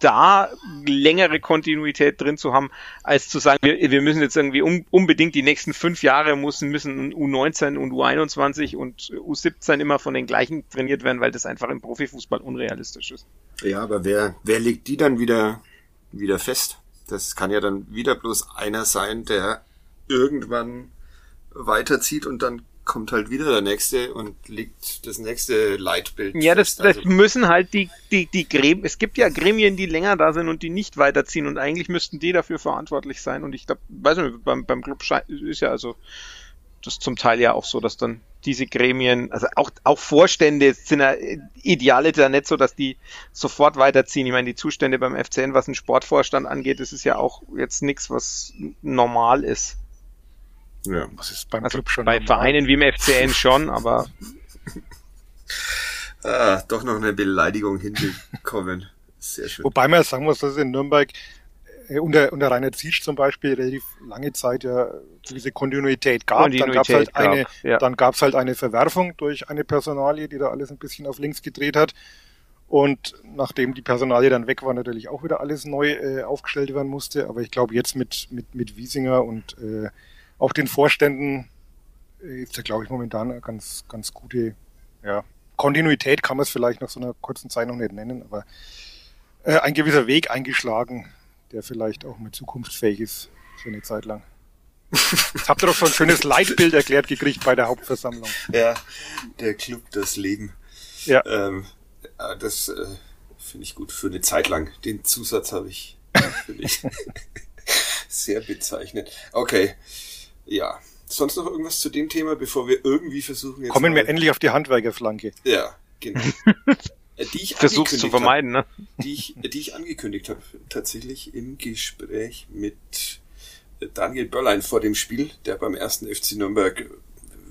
da längere Kontinuität drin zu haben, als zu sagen, wir, wir müssen jetzt irgendwie um, unbedingt die nächsten fünf Jahre müssen, müssen U19 und U21 und U17 immer von den gleichen trainiert werden, weil das einfach im Profifußball unrealistisch ist. Ja, aber wer, wer legt die dann wieder, wieder fest? Das kann ja dann wieder bloß einer sein, der irgendwann weiterzieht und dann kommt halt wieder der nächste und liegt das nächste Leitbild. Ja, das, das also, müssen halt die, die, die Gremien, es gibt ja Gremien, die länger da sind und die nicht weiterziehen und eigentlich müssten die dafür verantwortlich sein und ich glaube, weiß nicht, beim, beim Club ist ja also das zum Teil ja auch so, dass dann diese Gremien, also auch, auch Vorstände sind ja ideale da nicht so, dass die sofort weiterziehen. Ich meine, die Zustände beim FCN, was einen Sportvorstand angeht, das ist ja auch jetzt nichts, was normal ist. Ja. Was ist beim also Club schon? Bei? Vereinen wie im FCN schon, aber. ah, doch noch eine Beleidigung hingekommen. Sehr schön. Wobei man sagen muss, dass es in Nürnberg äh, unter, unter Rainer Ziesch zum Beispiel relativ lange Zeit ja diese Kontinuität gab. Kontinuität dann gab es halt gab, eine, ja. dann gab's halt eine Verwerfung durch eine Personalie, die da alles ein bisschen auf links gedreht hat. Und nachdem die Personalie dann weg war, natürlich auch wieder alles neu äh, aufgestellt werden musste. Aber ich glaube jetzt mit, mit, mit Wiesinger und äh, auch den Vorständen ist ja, glaube ich, momentan eine ganz, ganz gute ja, Kontinuität kann man es vielleicht nach so einer kurzen Zeit noch nicht nennen, aber äh, ein gewisser Weg eingeschlagen, der vielleicht auch mal zukunftsfähig ist für eine Zeit lang. Jetzt habt ihr doch so ein schönes Leitbild erklärt gekriegt bei der Hauptversammlung. Ja, der Club das Leben. Ja. Ähm, das äh, finde ich gut für eine Zeit lang. Den Zusatz habe ich, ich, sehr bezeichnet. Okay. Ja. Sonst noch irgendwas zu dem Thema, bevor wir irgendwie versuchen jetzt. Kommen wir endlich auf die Handwerkerflanke. Ja, genau. Äh, die ich Versuch's zu vermeiden, hab, ne? Die ich, die ich angekündigt habe, tatsächlich im Gespräch mit äh, Daniel Börlein vor dem Spiel, der beim ersten FC Nürnberg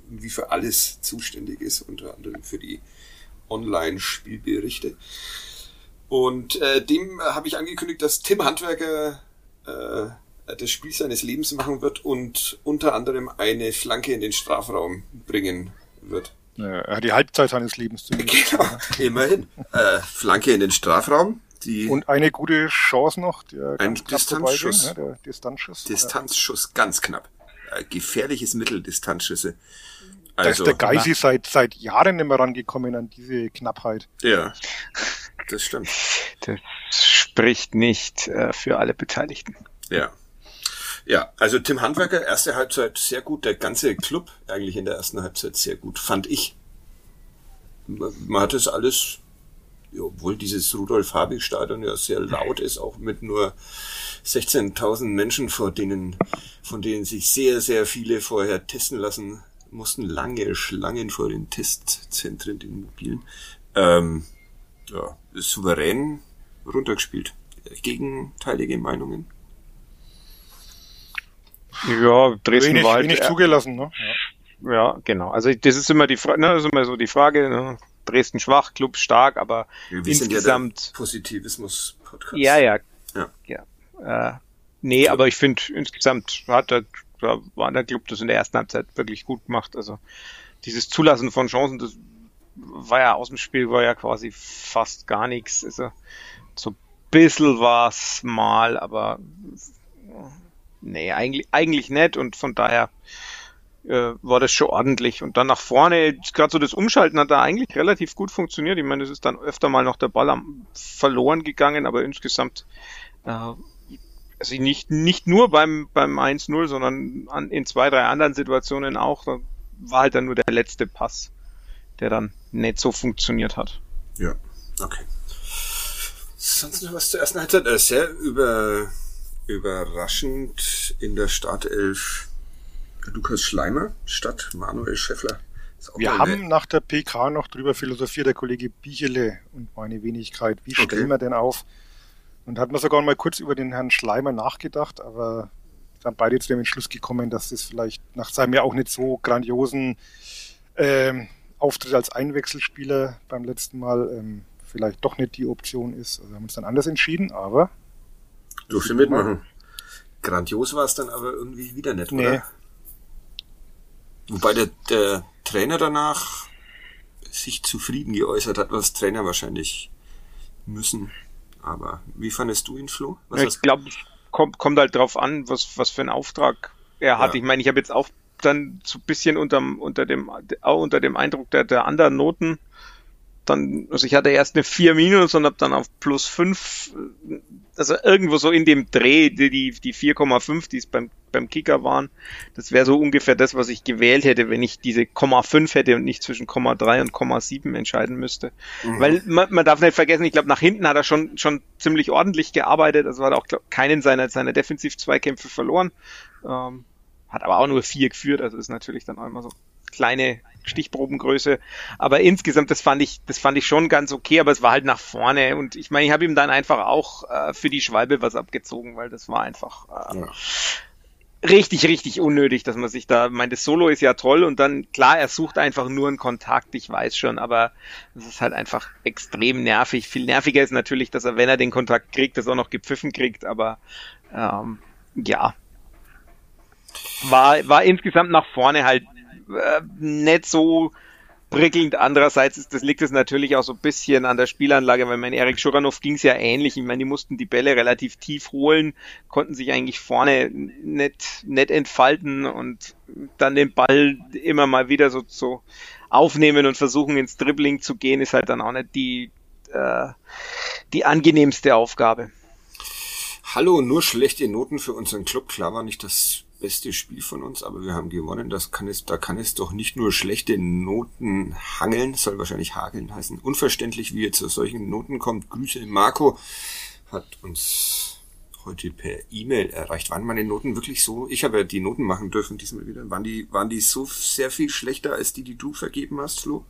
wie für alles zuständig ist, unter anderem für die Online-Spielberichte. Und äh, dem habe ich angekündigt, dass Tim Handwerker äh, das Spiel seines Lebens machen wird und unter anderem eine Flanke in den Strafraum bringen wird. Ja, die Halbzeit seines Lebens zumindest. Genau, immerhin. Äh, Flanke in den Strafraum. Die und eine gute Chance noch. Der ein Distanzschuss. Ging, ne? der Distanzschuss. Distanzschuss, ja. ganz knapp. Äh, gefährliches Mittel, Distanzschüsse. Also, da ist der Geisi seit, seit Jahren nicht mehr rangekommen an diese Knappheit. Ja, das stimmt. Das spricht nicht äh, für alle Beteiligten. Ja. Ja, also Tim Handwerker, erste Halbzeit sehr gut, der ganze Club eigentlich in der ersten Halbzeit sehr gut, fand ich. Man hat es alles, obwohl dieses Rudolf-Habig-Stadion ja sehr laut ist, auch mit nur 16.000 Menschen, vor denen, von denen sich sehr, sehr viele vorher testen lassen mussten, lange Schlangen vor den Testzentren, den mobilen. Ähm, ja, souverän runtergespielt. Gegenteilige Meinungen? Ja, Dresden wenig, war halt, wenig zugelassen, ne? Ja. ja, genau. Also das ist immer die Frage, ne, das ist immer so die Frage, ne? Dresden schwach, Club stark, aber Wir insgesamt ja Positivismus Podcast. Ja, ja. Ja. ja. Äh, nee, Club. aber ich finde insgesamt hat er da war der Club das in der ersten Halbzeit wirklich gut gemacht. Also dieses Zulassen von Chancen, das war ja aus dem Spiel war ja quasi fast gar nichts. Also so ein bisschen war es mal, aber nee, eigentlich, eigentlich nicht und von daher äh, war das schon ordentlich. Und dann nach vorne, gerade so das Umschalten hat da eigentlich relativ gut funktioniert. Ich meine, es ist dann öfter mal noch der Ball am, verloren gegangen, aber insgesamt äh, also nicht, nicht nur beim, beim 1-0, sondern an, in zwei, drei anderen Situationen auch. Da war halt dann nur der letzte Pass, der dann nicht so funktioniert hat. Ja, okay. Sonst noch was zur ersten Halbzeit? Äh, sehr über, überraschend in der Startelf Lukas Schleimer statt Manuel Schäffler. Wir haben nach der PK noch drüber philosophiert, der Kollege Bichele und meine Wenigkeit. Wie stellen okay. wir denn auf? Und hat man sogar mal kurz über den Herrn Schleimer nachgedacht, aber dann beide zu dem Entschluss gekommen, dass das vielleicht nach seinem ja auch nicht so grandiosen ähm, Auftritt als Einwechselspieler beim letzten Mal ähm, vielleicht doch nicht die Option ist. Also haben uns dann anders entschieden, aber. Durfte mitmachen. Grandios war es dann aber irgendwie wieder nicht, nee. oder? Wobei der, der Trainer danach sich zufrieden geäußert hat, was Trainer wahrscheinlich müssen. Aber wie fandest du ihn, Flo? Was ich glaube, kommt, kommt halt drauf an, was, was für einen Auftrag er hat. Ja. Ich meine, ich habe jetzt auch dann so ein bisschen unterm, unter dem, auch unter dem Eindruck der, der anderen Noten dann, also ich hatte erst eine 4 minus und habe dann auf plus 5, also irgendwo so in dem Dreh, die, die, die 4,5, die es beim, beim Kicker waren, das wäre so ungefähr das, was ich gewählt hätte, wenn ich diese 0,5 hätte und nicht zwischen 0,3 und 0,7 entscheiden müsste. Mhm. Weil man, man darf nicht vergessen, ich glaube, nach hinten hat er schon, schon ziemlich ordentlich gearbeitet, also hat auch glaub, keinen seiner, seiner Defensiv-Zweikämpfe verloren, ähm, hat aber auch nur vier geführt, also ist natürlich dann auch immer so kleine Stichprobengröße. Aber insgesamt, das fand ich, das fand ich schon ganz okay, aber es war halt nach vorne. Und ich meine, ich habe ihm dann einfach auch äh, für die Schwalbe was abgezogen, weil das war einfach äh, ja. richtig, richtig unnötig, dass man sich da, meine, das Solo ist ja toll und dann, klar, er sucht einfach nur einen Kontakt, ich weiß schon, aber es ist halt einfach extrem nervig. Viel nerviger ist natürlich, dass er, wenn er den Kontakt kriegt, das auch noch gepfiffen kriegt, aber ähm, ja. War, war insgesamt nach vorne halt äh, nicht so prickelnd. Andererseits ist das, liegt es natürlich auch so ein bisschen an der Spielanlage, weil mein Erik Schuranov ging es ja ähnlich. Ich meine, die mussten die Bälle relativ tief holen, konnten sich eigentlich vorne nicht, nicht entfalten und dann den Ball immer mal wieder so, so aufnehmen und versuchen ins Dribbling zu gehen, ist halt dann auch nicht die, äh, die angenehmste Aufgabe. Hallo, nur schlechte Noten für unseren Club. Klar war nicht das beste Spiel von uns, aber wir haben gewonnen. Das kann es, da kann es doch nicht nur schlechte Noten hangeln, soll wahrscheinlich hageln heißen. Unverständlich, wie ihr zu solchen Noten kommt. Grüße, Marco hat uns heute per E-Mail erreicht. Waren meine Noten wirklich so? Ich habe ja die Noten machen dürfen diesmal wieder. Waren die, waren die so sehr viel schlechter als die, die du vergeben hast, Flo?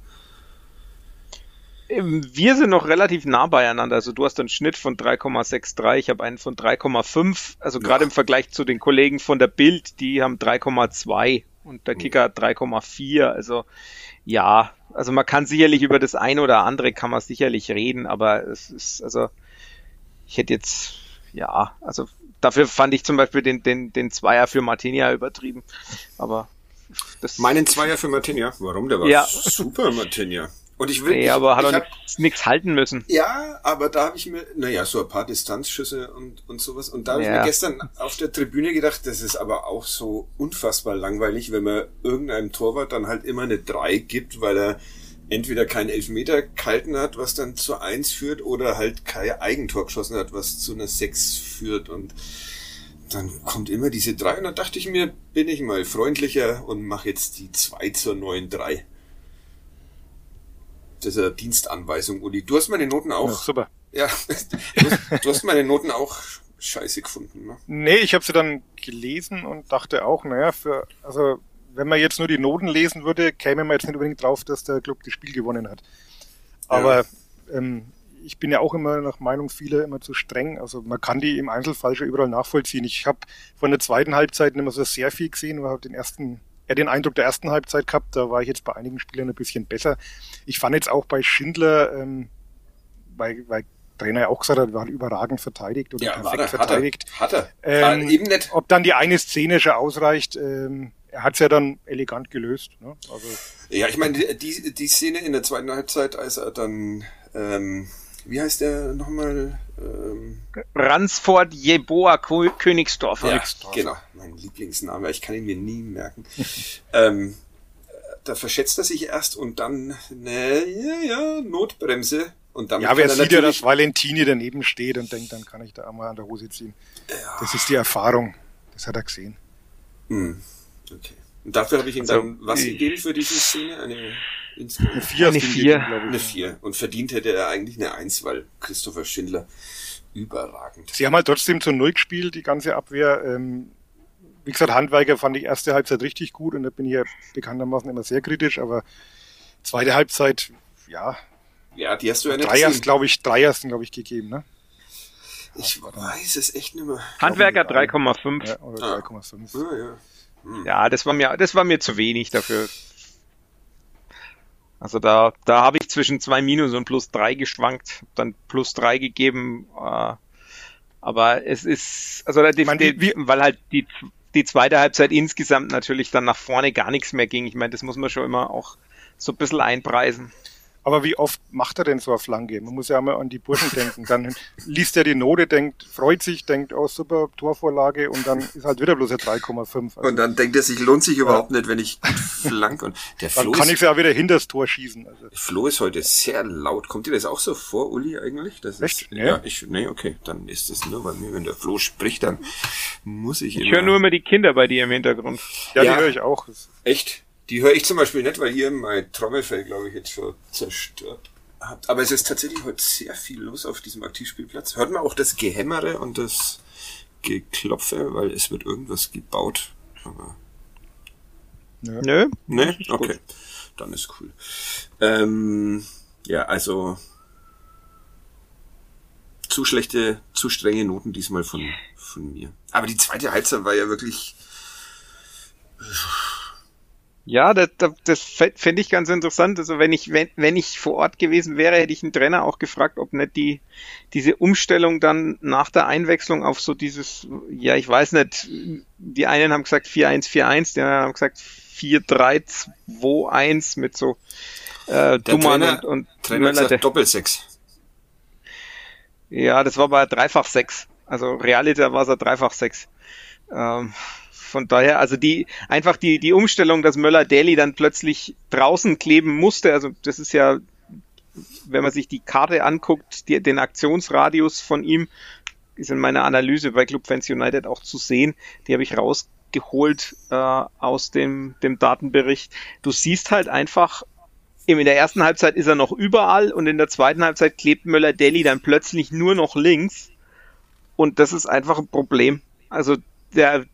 Wir sind noch relativ nah beieinander. Also du hast einen Schnitt von 3,63, ich habe einen von 3,5. Also gerade im Vergleich zu den Kollegen von der Bild, die haben 3,2 und der Kicker hat 3,4. Also ja, also man kann sicherlich über das eine oder andere kann man sicherlich reden, aber es ist, also ich hätte jetzt, ja, also dafür fand ich zum Beispiel den, den, den Zweier für Martinia übertrieben. Aber das Meinen Zweier für Martinia? Warum? Der war ja. super, Martinia. Und ich will. Nee, aber hat er nichts halten müssen. Ja, aber da habe ich mir, naja, so ein paar Distanzschüsse und, und sowas. Und da habe ja. ich mir gestern auf der Tribüne gedacht, das ist aber auch so unfassbar langweilig, wenn man irgendeinem Torwart dann halt immer eine 3 gibt, weil er entweder keinen Elfmeter kalten hat, was dann zu 1 führt, oder halt kein Eigentor geschossen hat, was zu einer 6 führt. Und dann kommt immer diese 3 und dann dachte ich mir, bin ich mal freundlicher und mache jetzt die 2 zur neuen 3 dieser Dienstanweisung, Uli. Du hast meine Noten auch. Ja, super. Ja, du hast, du hast meine Noten auch scheiße gefunden, ne? Nee, ich habe sie dann gelesen und dachte auch, naja, für, also wenn man jetzt nur die Noten lesen würde, käme man jetzt nicht unbedingt drauf, dass der Club das Spiel gewonnen hat. Aber ja. ähm, ich bin ja auch immer nach Meinung vieler immer zu streng. Also man kann die im Einzelfall schon überall nachvollziehen. Ich habe von der zweiten Halbzeit nicht mehr so sehr viel gesehen, aber habe den ersten eher den Eindruck der ersten Halbzeit gehabt. Da war ich jetzt bei einigen Spielern ein bisschen besser. Ich fand jetzt auch bei Schindler, ähm, bei, bei Trainer ja auch gesagt hat, wir haben überragend verteidigt oder Ja, perfekt er, verteidigt. Hat er. Hat er. Ähm, eben nicht. Ob dann die eine Szene schon ausreicht, ähm, er hat es ja dann elegant gelöst. Ne? Also, Ja, ich meine, die, die, die Szene in der zweiten Halbzeit, als er dann, ähm, wie heißt der nochmal? Ähm, Ransford Jeboa Kö- Königsdorf. ja, Königsdorf. genau, mein Lieblingsname, ich kann ihn mir nie merken. ähm, da verschätzt er sich erst und dann, ne, ja, ja, Notbremse. Und damit ja, wer kann er sieht ja, dass Valentini daneben steht und denkt, dann kann ich da einmal an der Hose ziehen. Das ist die Erfahrung. Das hat er gesehen. Hm, okay. Und dafür habe ich ihm Also, dann was ich- gegeben für diese Szene? Eine, insgesamt? Eine vier, Eine hast du ihm vier. gegeben, glaub ich. Eine 4. Und verdient hätte er eigentlich eine 1, weil Christopher Schindler überragend. Sie haben halt trotzdem zu Null gespielt, die ganze Abwehr. Ähm, wie gesagt, Handwerker fand ich erste Halbzeit richtig gut und da bin ich ja bekanntermaßen immer sehr kritisch, aber zweite Halbzeit, ja, Ja, die hast du ja nicht drei hast, gesehen. glaube ich, drei hast glaube ich, gegeben, ne? Ich weiß es echt nicht mehr. Handwerker Glaub ich, 3,5. Ja, oder Ah. 3,5. Ja, ja. Ja, das war mir, das war mir zu wenig dafür. Also da, da habe ich zwischen zwei Minus und plus drei geschwankt, dann plus drei gegeben. Äh, aber es ist, also da, die, meine, die, wie- weil halt die, die zweite Halbzeit insgesamt natürlich dann nach vorne gar nichts mehr ging. Ich meine, das muss man schon immer auch so ein bisschen einpreisen. Aber wie oft macht er denn so eine Flanke? Man muss ja einmal an die Burschen denken. Dann liest er die Note, denkt, freut sich, denkt, oh super, Torvorlage und dann ist halt wieder bloß eine 3,5. Also Und dann denkt er sich, lohnt sich überhaupt nicht, wenn ich flank. Und der dann Flo kann ich ja wieder hinter das Tor schießen. Also, Flo ist heute sehr laut. Kommt dir das auch so vor, Uli, eigentlich? Das ist, Echt? Nee. Ja, ich, nee, okay. Dann ist es nur bei mir. Wenn der Flo spricht, dann muss ich Ich höre nur immer die Kinder bei dir im Hintergrund. ja, Ja. die höre ich auch. Echt? Die höre ich zum Beispiel nicht, weil ihr mein Trommelfell, glaube ich, jetzt schon zerstört habt. Aber es ist tatsächlich heute sehr viel los auf diesem Aktivspielplatz. Hört man auch das Gehämmere und das Geklopfe, weil es wird irgendwas gebaut. Aber. Nö? Ne? Okay. Dann ist cool. Ähm, ja, also zu schlechte, zu strenge Noten diesmal von, von mir. Aber die zweite Halbzeit war ja wirklich. Ja, das, das, das fände ich ganz interessant. Also wenn ich, wenn, wenn ich vor Ort gewesen wäre, hätte ich einen Trainer auch gefragt, ob nicht die, diese Umstellung dann nach der Einwechslung auf so dieses, ja, ich weiß nicht, die einen haben gesagt 4-1-4-1, die anderen haben gesagt 4-3-2-1 mit so äh, Der Duman Trainer, und, und Trainer gesagt Doppelsechs. Ja, das war bei Dreifach 6. Also Realiter war es ja Dreifach 6. Ähm, von daher, also die, einfach die, die Umstellung, dass Möller Daly dann plötzlich draußen kleben musste, also das ist ja, wenn man sich die Karte anguckt, die, den Aktionsradius von ihm, ist in meiner Analyse bei Club Fans United auch zu sehen, die habe ich rausgeholt äh, aus dem, dem Datenbericht. Du siehst halt einfach, in der ersten Halbzeit ist er noch überall und in der zweiten Halbzeit klebt Möller Deli dann plötzlich nur noch links. Und das ist einfach ein Problem. Also der,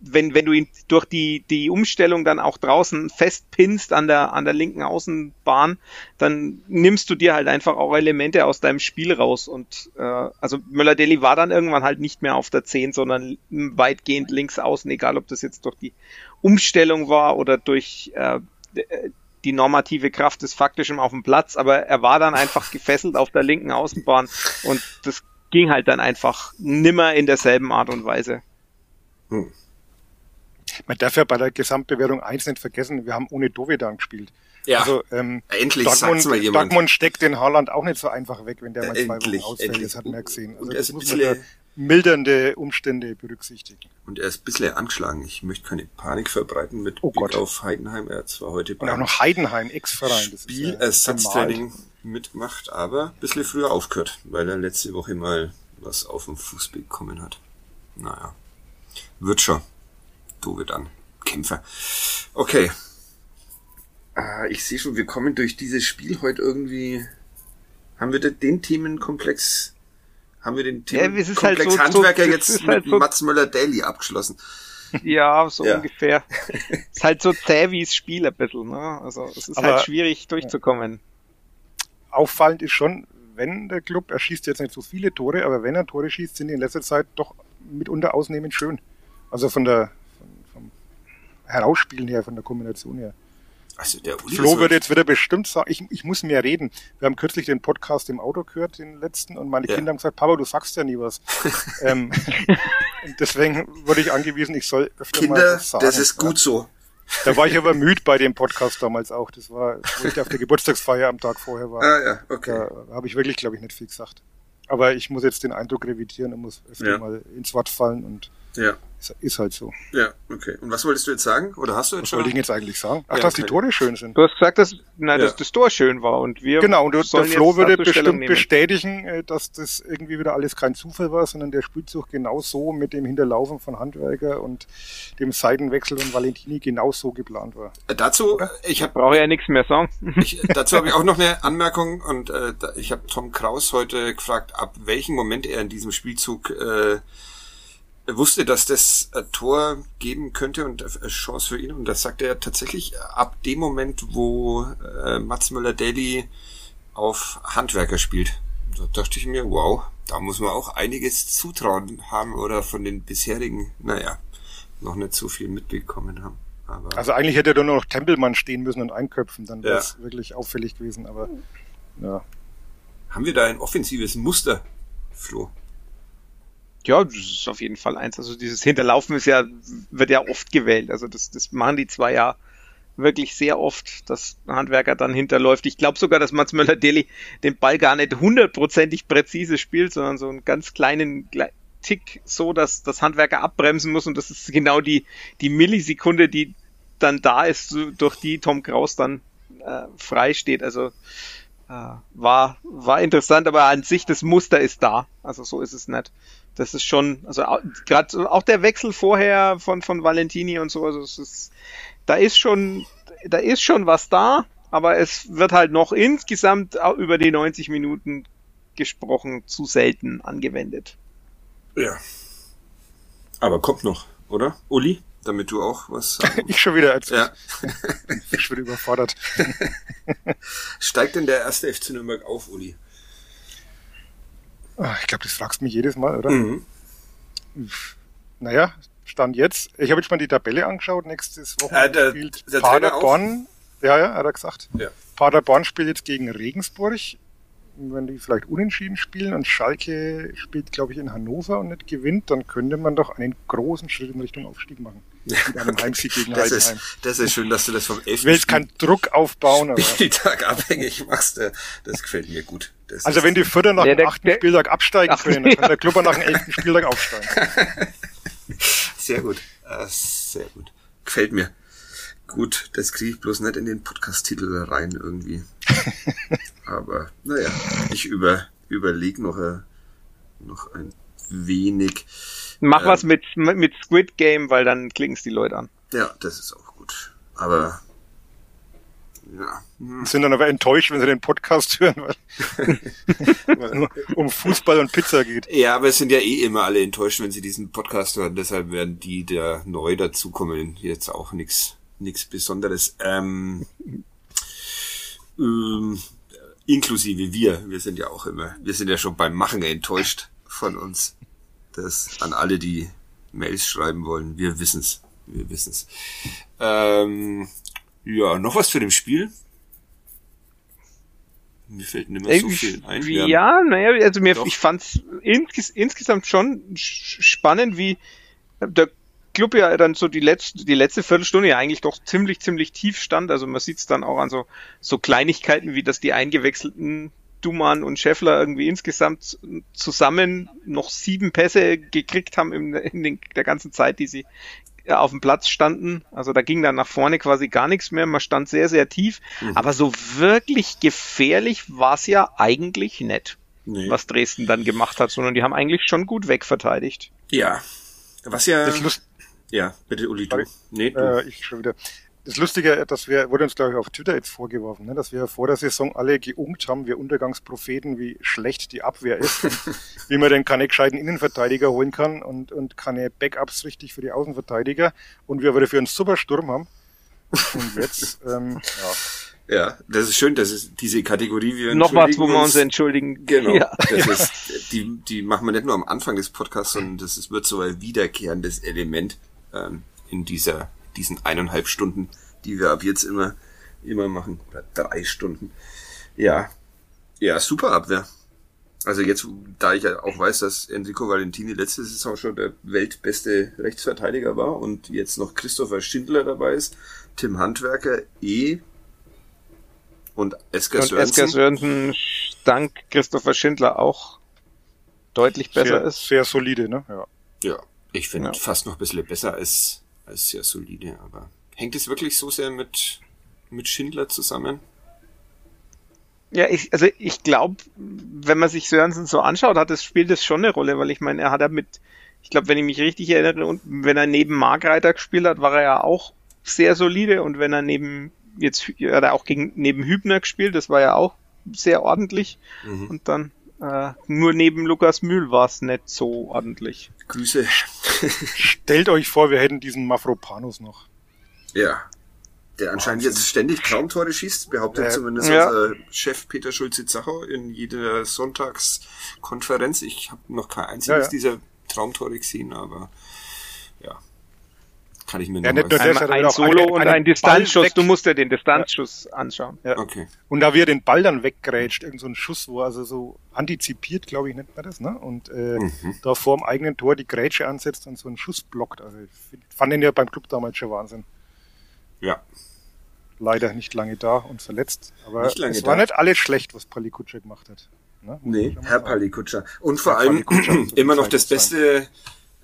wenn, wenn du ihn durch die, die Umstellung dann auch draußen festpinnst an der, an der linken Außenbahn, dann nimmst du dir halt einfach auch Elemente aus deinem Spiel raus. Und äh, also Möller-Deli war dann irgendwann halt nicht mehr auf der 10, sondern weitgehend links außen, egal ob das jetzt durch die Umstellung war oder durch äh, die normative Kraft des Faktischen auf dem Platz, aber er war dann einfach gefesselt auf der linken Außenbahn und das ging halt dann einfach nimmer in derselben Art und Weise. Hm. Man darf ja bei der Gesamtbewertung eins nicht vergessen, wir haben ohne Dovedan gespielt. Ja. Also ähm, Endlich Dortmund, sagt's mal jemand. Dortmund steckt den Haaland auch nicht so einfach weg, wenn der mal zwei Endlich, Wochen ausfällt. endlich. Das hat man ja gesehen. Also das muss man mildernde Umstände berücksichtigen. Und er ist ein bisschen angeschlagen. Ich möchte keine Panik verbreiten mit Oh Blick Gott. auf Heidenheim. Er hat zwar heute Und auch noch Heidenheim, Ex-Verein. Spielersatztraining mitmacht, aber ein bisschen früher aufgehört, weil er letzte Woche mal was auf dem Fuß bekommen hat. Naja. Wird schon. Du wird an. Kämpfer. Okay. Ah, ich sehe schon, wir kommen durch dieses Spiel heute irgendwie. Haben wir den- Themenkomplex, haben wir den Ja, es ist halt Themenkomplex so- so- Handwerker es jetzt ist mit halt so- Mats Möller Daily abgeschlossen? Ja, so Ja. ungefähr. ist halt so zäh wie das Spiel ein bisschen, ne? Also es ist Aber- halt schwierig durchzukommen. Auffallend ist schon, wenn der Club, er schießt jetzt nicht so viele Tore, aber wenn er Tore schießt, sind die in letzter Zeit doch mitunter ausnehmend schön. Also von der Herausspielen her, von der Kombination her. Also der Uli Flo würde jetzt wieder bestimmt sagen, ich, ich muss mehr reden. Wir haben kürzlich den Podcast im Auto gehört, den letzten, und meine ja. Kinder haben gesagt, Papa, du sagst ja nie was. ähm, deswegen wurde ich angewiesen, ich soll öfter Kinder, mal was sagen. das ist gut so. Da war ich aber müde bei dem Podcast damals auch. Das war, wo ich auf der Geburtstagsfeier am Tag vorher war. Ah ja, okay. Da habe ich wirklich, glaube ich, nicht viel gesagt. Aber ich muss jetzt den Eindruck revidieren und muss öfter ja. mal ins Wort fallen und ja. Ist halt so. Ja, okay. Und was wolltest du jetzt sagen? Oder hast du jetzt was schon? Was wollte ich jetzt eigentlich sagen? Ach, ja, dass okay. die Tore schön sind. Du hast gesagt, dass, na, dass das Tor schön war und wir. Genau, und der Flo würde bestimmt bestätigen, äh, dass das irgendwie wieder alles kein Zufall war, sondern der Spielzug genauso mit dem Hinterlaufen von Handwerker und dem Seitenwechsel und Valentini genauso geplant war. Äh, dazu, Oder? ich habe brauche ja nichts mehr sagen. Ich, dazu habe ich auch noch eine Anmerkung und äh, ich habe Tom Kraus heute gefragt, ab welchem Moment er in diesem Spielzug äh, wusste, dass das ein Tor geben könnte und eine Chance für ihn. Und das sagte er tatsächlich ab dem Moment, wo äh, Mats Müller-Daly auf Handwerker spielt. Da dachte ich mir, wow, da muss man auch einiges zutrauen haben oder von den bisherigen, naja, noch nicht so viel mitbekommen haben. Aber also eigentlich hätte da nur noch Tempelmann stehen müssen und einköpfen, dann wäre es ja. wirklich auffällig gewesen, aber ja. Haben wir da ein offensives Muster, Flo? Ja, das ist auf jeden Fall eins. Also dieses Hinterlaufen ist ja, wird ja oft gewählt. Also das, das machen die zwei ja wirklich sehr oft, dass Handwerker dann hinterläuft. Ich glaube sogar, dass Mats Möller-Deli den Ball gar nicht hundertprozentig präzise spielt, sondern so einen ganz kleinen Tick so, dass das Handwerker abbremsen muss und das ist genau die, die Millisekunde, die dann da ist, durch die Tom Kraus dann äh, frei steht. Also äh, war, war interessant, aber an sich das Muster ist da. Also so ist es nicht das ist schon, also gerade auch der Wechsel vorher von, von Valentini und so, also es ist, da ist schon, da ist schon was da, aber es wird halt noch insgesamt über die 90 Minuten gesprochen zu selten angewendet. Ja. Aber kommt noch, oder? Uli? Damit du auch was sagen Ich schon wieder. Als ja. ich bin überfordert. Steigt denn der erste FC Nürnberg auf, Uli? Ah, ich glaube, das fragst du mich jedes Mal, oder? Mhm. Naja, Stand jetzt. Ich habe jetzt mal die Tabelle angeschaut. Nächstes Wochenende äh, spielt Paderborn. Ja, ja, hat er gesagt. Ja. Paderborn spielt jetzt gegen Regensburg wenn die vielleicht unentschieden spielen und Schalke spielt, glaube ich, in Hannover und nicht gewinnt, dann könnte man doch einen großen Schritt in Richtung Aufstieg machen. Mit einem Heimsieg gegen das Heidenheim. Ist, das ist schön, dass du das vom 11. Ich will jetzt keinen Druck aufbauen, aber. Spieltag abhängig machst, das gefällt mir gut. Das also wenn die Vierter nach dem achten Spieltag absteigen ach, können, dann kann der Klubber nach dem elften Spieltag aufsteigen. Sehr gut. Äh, sehr gut. Gefällt mir. Gut, das kriege ich bloß nicht in den Podcast-Titel rein irgendwie. Aber naja, ich über, überlege noch, äh, noch ein wenig. Mach äh, was mit, mit Squid Game, weil dann klingen es die Leute an. Ja, das ist auch gut. Aber ja. Sind dann aber enttäuscht, wenn sie den Podcast hören, weil, weil um Fußball und Pizza geht. Ja, aber es sind ja eh immer alle enttäuscht, wenn sie diesen Podcast hören. Deshalb werden die, der neu dazukommen, jetzt auch nichts nichts Besonderes. Ähm, ähm, inklusive wir, wir sind ja auch immer, wir sind ja schon beim Machen enttäuscht von uns. Das an alle, die Mails schreiben wollen, wir wissen's, wir wissen's. Ähm, ja, noch was für dem Spiel? Mir fällt nicht mehr so viel ein. Ja, naja, also mir, Doch. ich fand's insges insgesamt schon spannend, wie der Club ja dann so die letzte, die letzte Viertelstunde ja eigentlich doch ziemlich, ziemlich tief stand. Also man sieht es dann auch an so, so Kleinigkeiten, wie dass die eingewechselten Duman und Scheffler irgendwie insgesamt zusammen noch sieben Pässe gekriegt haben in, in den, der ganzen Zeit, die sie auf dem Platz standen. Also da ging dann nach vorne quasi gar nichts mehr. Man stand sehr, sehr tief. Mhm. Aber so wirklich gefährlich war es ja eigentlich nett, nee. was Dresden dann gemacht hat, sondern die haben eigentlich schon gut wegverteidigt. Ja. Was ja. Ja, bitte Uli, du. Nee, du. Äh, ich schon wieder. Das Lustige, dass wir, wurde uns glaube ich auf Twitter jetzt vorgeworfen, ne, dass wir vor der Saison alle geungt haben, wir Untergangspropheten, wie schlecht die Abwehr ist, wie man denn keine gescheiten Innenverteidiger holen kann und, und keine Backups richtig für die Außenverteidiger und wir aber dafür einen super Sturm haben. Und jetzt, ähm, ja. Ja, das ist schön, das ist diese Kategorie. Wir Noch was, wo wir uns entschuldigen. Genau. Ja. Das ist, die, die machen wir nicht nur am Anfang des Podcasts, sondern das ist, wird so ein wiederkehrendes Element ähm, in dieser, diesen eineinhalb Stunden, die wir ab jetzt immer immer machen. Oder drei Stunden. Ja. Ja, super Abwehr. Also jetzt, da ich ja auch weiß, dass Enrico Valentini letzte Saison schon der weltbeste Rechtsverteidiger war und jetzt noch Christopher Schindler dabei ist, Tim Handwerker eh und Esker und Sörensen. Esker Sörensen dank Christopher Schindler auch deutlich besser sehr, ist. Sehr solide, ne? Ja. Ja, ich finde Ja. fast noch ein bisschen besser als, als sehr solide, aber hängt es wirklich so sehr mit, mit Schindler zusammen? Ja, ich, also ich glaube, wenn man sich Sörensen so anschaut, hat das spielt das schon eine Rolle, weil ich meine, er hat ja mit, ich glaube, wenn ich mich richtig erinnere, und wenn er neben Markreiter gespielt hat, war er ja auch sehr solide und wenn er neben jetzt hat er auch gegen neben Hübner gespielt, das war ja auch sehr ordentlich Mhm. und dann äh, nur neben Lukas Mühl war es nicht so ordentlich. Grüße. Stellt euch vor, wir hätten diesen Mafropanus noch. Ja. Der anscheinend jetzt ständig Traumtore schießt, behauptet Ja. zumindest Ja. unser Chef Peter Schulze-Zachau in jeder Sonntagskonferenz. Ich habe noch kein einziges Ja, ja. dieser Traumtore gesehen, aber kann ich mir Ja, nicht nur das, er ein auch Solo einen- und einen ein Distanzschuss. Du musst dir den Distanzschuss anschauen. Ja. Okay. Und da wie er den Ball dann weggrätscht, irgend so ein Schuss, wo er also so antizipiert, glaube ich, nennt man das, ne? Und äh, Mhm. da vor dem eigenen Tor die Grätsche ansetzt und so einen Schuss blockt. Also ich find, fand den ja beim Club damals schon Wahnsinn. Ja. Leider nicht lange da und verletzt. Aber Nicht lange es war da. nicht alles schlecht, was Palikutsche gemacht hat. Ne? Nee, Herr. Palikutscher. Und vor Herr allem Palikutscher, immer noch das sein.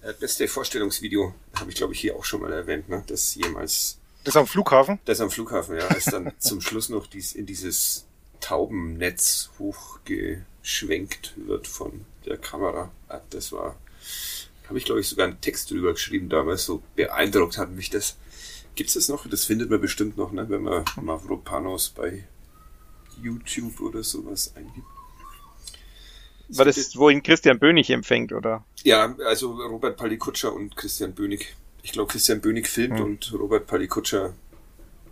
Beste, äh, beste Vorstellungsvideo, habe ich glaube ich hier auch schon mal erwähnt, ne? das jemals, Das am Flughafen? das am Flughafen, ja, als dann zum Schluss noch dies, in dieses Taubennetz hochgeschwenkt wird von der Kamera. Ah, Das war, habe ich glaube ich sogar einen Text drüber geschrieben damals, so beeindruckt hat mich das. Gibt's das noch? Das findet man bestimmt noch, ne? wenn man Mavropanos bei YouTube oder sowas eingibt. War das, wo ihn Christian Bönig empfängt, oder? Ja, also Robert Palikutscher und Christian Bönig. Ich glaube, Christian Bönig filmt Hm. und Robert Palikutscher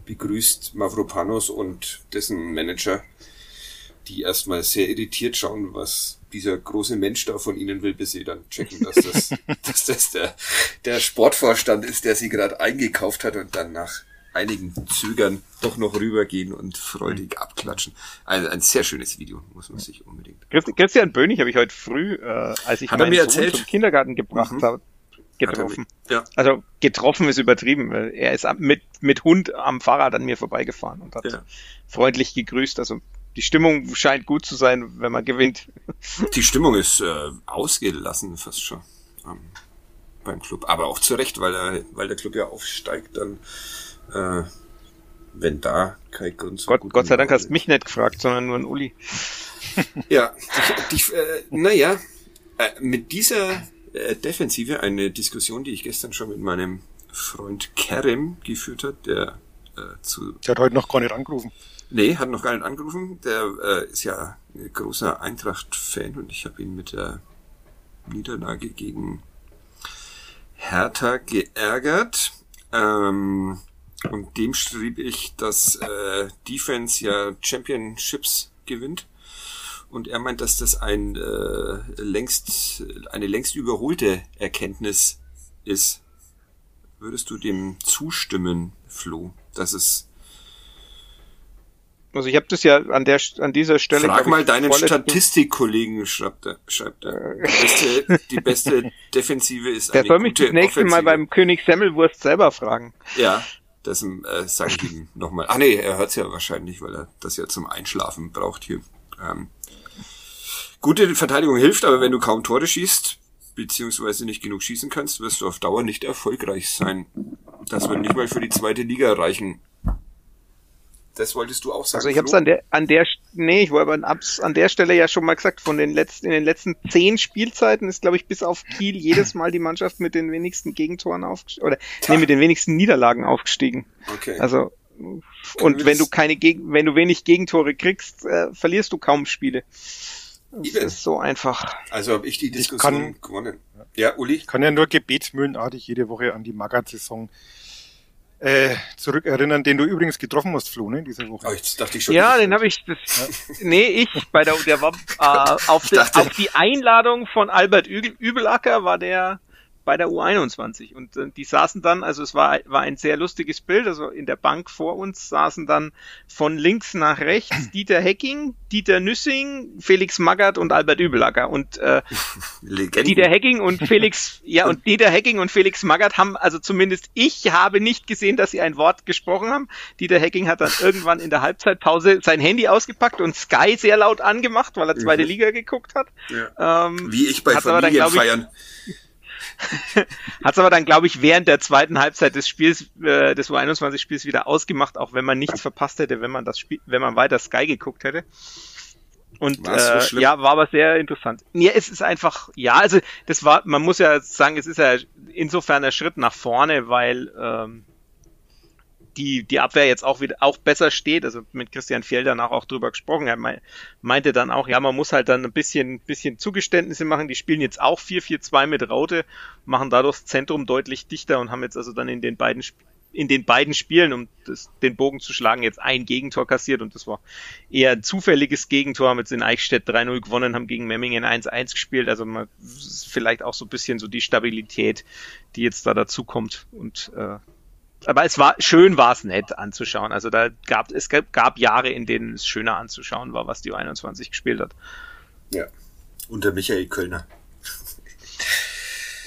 begrüßt Mavropanos und dessen Manager, die erstmal sehr irritiert schauen, was dieser große Mensch da von ihnen will, bis sie dann checken, dass das, dass das der, der Sportvorstand ist, der sie gerade eingekauft hat und dann nach einigen Zögern doch noch rübergehen und freudig abklatschen. Ein, ein sehr schönes Video, muss man sich unbedingt. Christ- Christian Bönig habe ich heute früh, äh, als ich Hat meinen Sohn zum Kindergarten gebracht Mhm. habe, getroffen. mit- Ja. Also getroffen ist übertrieben, weil er ist mit, mit Hund am Fahrrad an mir vorbeigefahren und hat Ja. freundlich gegrüßt. Also die Stimmung scheint gut zu sein, wenn man gewinnt. Die Stimmung ist äh, ausgelassen fast schon ähm, beim Club. Aber auch zu Recht, weil, er, weil der Club ja aufsteigt, dann äh, wenn da kein Grund Gott, Gott sei Dank hast du mich nicht gefragt, sondern nur ein Uli. Ja, die, die, äh, naja, äh, mit dieser äh, Defensive, eine Diskussion, die ich gestern schon mit meinem Freund Kerem geführt hat, der äh, zu Der hat heute noch gar nicht angerufen. Nee, hat noch gar nicht angerufen. Der äh, ist ja ein großer Eintracht-Fan und ich habe ihn mit der Niederlage gegen Hertha geärgert. Ähm, und dem schrieb ich, dass äh, Defense ja Championships gewinnt. Und er meint, dass das ein äh, längst eine längst überholte Erkenntnis ist. Würdest du dem zustimmen, Flo, dass es Also ich habe das ja an der an dieser Stelle. Frag mal deinen Statistikkollegen, schreibt er. Schreibt er. Die, beste, die beste Defensive ist Der eine soll mich das nächste Mal Offensive. beim König Semmelwurst selber fragen. Ja, das äh, sage ich ihm nochmal. Ach nee, er hört's ja wahrscheinlich, weil er das ja zum Einschlafen braucht hier. Ähm, gute Verteidigung hilft, aber wenn du kaum Tore schießt, beziehungsweise nicht genug schießen kannst, wirst du auf Dauer nicht erfolgreich sein. Das wird nicht mal für die zweite Liga reichen. Das wolltest du auch sagen. Also ich habe es an der an der nee, ich wollte aber hab's an der Stelle ja schon mal gesagt, von den letzten in den letzten zehn Spielzeiten ist glaube ich bis auf Kiel jedes Mal die Mannschaft mit den wenigsten Gegentoren aufgestiegen oder nee, mit den wenigsten Niederlagen aufgestiegen. Okay. Also und wenn du keine Gegen wenn du wenig Gegentore kriegst, äh, verlierst du kaum Spiele. Das ist so einfach. Also habe ich die Diskussion kann- gewonnen. Ja, Uli? Ich kann ja nur gebetsmühlenartig jede Woche an die Magath-Saison äh, zurückerinnern, den du übrigens getroffen hast, Flo, ne, diese Woche. Oh, jetzt dachte ich schon. Ja, den habe ich. Das, nee, ich bei der der war äh, auf, der, dachte- auf die Einladung von Albert Übel, Übelacker war der bei der U21 und äh, die saßen dann, also es war, war ein sehr lustiges Bild, also in der Bank vor uns saßen dann von links nach rechts Dieter Hecking, Dieter Nüssing, Felix Magath und Albert Übelacker und äh, Dieter Hecking und Felix, ja und Dieter Hecking und Felix Magath haben, also zumindest ich habe nicht gesehen, dass sie ein Wort gesprochen haben. Dieter Hecking hat dann irgendwann in der Halbzeitpause sein Handy ausgepackt und Sky sehr laut angemacht, weil er zweite mhm. Liga geguckt hat. Ja. Ähm, Wie ich bei Familienfeiern. Hat es aber dann, glaube ich, während der zweiten Halbzeit des Spiels, äh, des U21-Spiels wieder ausgemacht, auch wenn man nichts verpasst hätte, wenn man das Spiel, wenn man weiter Sky geguckt hätte. Und äh, so ja, war aber sehr interessant. Ja, es ist einfach, ja, also das war, man muss ja sagen, es ist ja insofern ein Schritt nach vorne, weil ähm, die, die Abwehr jetzt auch wieder auch besser steht. Also mit Christian Fjell danach auch drüber gesprochen. Er meinte dann auch, ja, man muss halt dann ein bisschen, bisschen Zugeständnisse machen. Die spielen jetzt auch 4-4-2 mit Raute, machen dadurch das Zentrum deutlich dichter und haben jetzt also dann in den beiden in den beiden Spielen, um das, den Bogen zu schlagen, jetzt ein Gegentor kassiert und das war eher ein zufälliges Gegentor, haben jetzt in Eichstätt 3-0 gewonnen, haben gegen Memmingen 1-1 gespielt, also man, vielleicht auch so ein bisschen so die Stabilität, die jetzt da dazu kommt und äh, aber es war schön, war es nett anzuschauen. Also da gab es gab, gab Jahre, in denen es schöner anzuschauen war, was die U21 gespielt hat. Ja, unter Michael Kölner.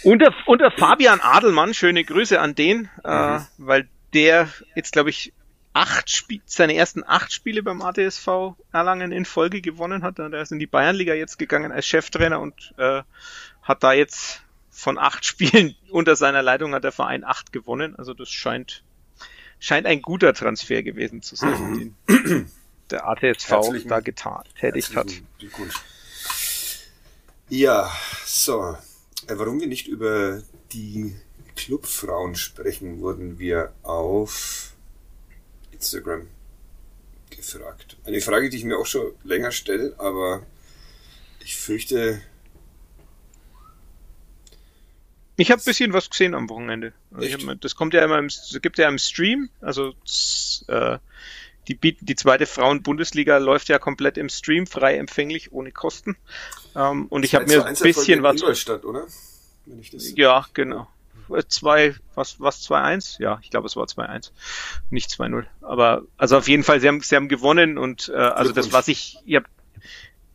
unter, unter Fabian Adelmann, schöne Grüße an den, äh, mhm. äh, weil der jetzt, glaube ich, acht Spie seine ersten acht Spiele beim ATSV Erlangen in Folge gewonnen hat. Der ist in die Bayernliga jetzt gegangen als Cheftrainer und äh, hat da jetzt von acht Spielen unter seiner Leitung hat der Verein acht gewonnen. Also das scheint, scheint ein guter Transfer gewesen zu sein, den der ATSV Herzlichen, da getan, tätigt hat. Ja, so. Äh, warum wir nicht über die Clubfrauen sprechen, wurden wir auf Instagram gefragt. Eine Frage, die ich mir auch schon länger stelle, aber ich fürchte, ich habe bisschen was gesehen am Wochenende. Hab, das kommt ja immer im, gibt ja im Stream, also äh, die, die zweite Frauen-Bundesliga läuft ja komplett im Stream, frei empfänglich, ohne Kosten. Ähm, und ich habe mir ein bisschen was. Ingolstadt, oder? ja, genau. Zwei, was, was 2-1? Ja, ich glaube, es war 2-1. Nicht 2-0. Aber, also auf jeden Fall, sie haben, sie haben gewonnen und, äh, also das, was ich, ich habe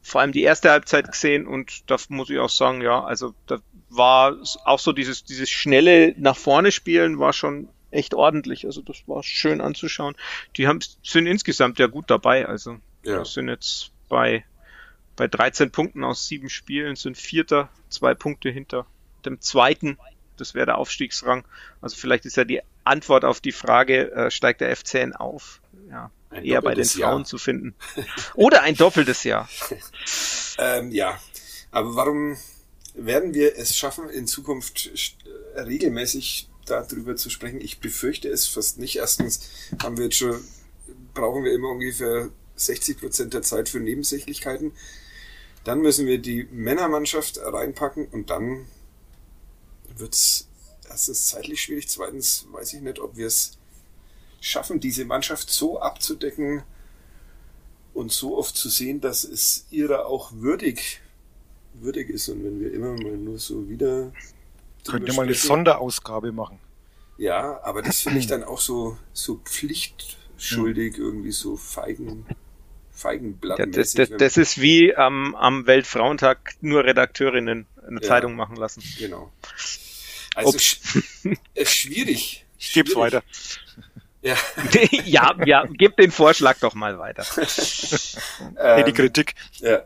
vor allem die erste Halbzeit gesehen und da muss ich auch sagen, ja, also da war auch so dieses, dieses schnelle nach vorne spielen war schon echt ordentlich. Also das war schön anzuschauen. Die haben, sind insgesamt ja gut dabei. Also ja. sind jetzt bei, bei 13 Punkten aus sieben Spielen, sind Vierter, zwei Punkte hinter dem Zweiten. Das wäre der Aufstiegsrang. Also vielleicht ist ja die Antwort auf die Frage, äh, steigt der FCN auf? Ja, ein eher bei den Frauen Jahr. zu finden. Oder ein doppeltes Jahr. ähm, ja, aber warum werden wir es schaffen, in Zukunft regelmäßig darüber zu sprechen? Ich befürchte es fast nicht. Erstens haben wir jetzt schon, brauchen wir immer ungefähr 60 Prozent der Zeit für Nebensächlichkeiten. Dann müssen wir die Männermannschaft reinpacken und dann wird's erstens zeitlich schwierig. Zweitens weiß ich nicht, ob wir es schaffen, diese Mannschaft so abzudecken und so oft zu sehen, dass es ihrer auch würdig würdig ist und wenn wir immer mal nur so wieder. Könnt ihr mal eine Sonderausgabe machen. Ja, aber das finde ich dann auch so, so pflichtschuldig, hm. irgendwie so feigen, feigenblatt. Das, das, das, ist wie am, am Weltfrauentag nur Redakteurinnen eine ja, Zeitung machen lassen. Genau. Also es ist schwierig. Ich gebe es weiter. Ja. ja, ja, gib den Vorschlag doch mal weiter. hey, die Kritik. Ja.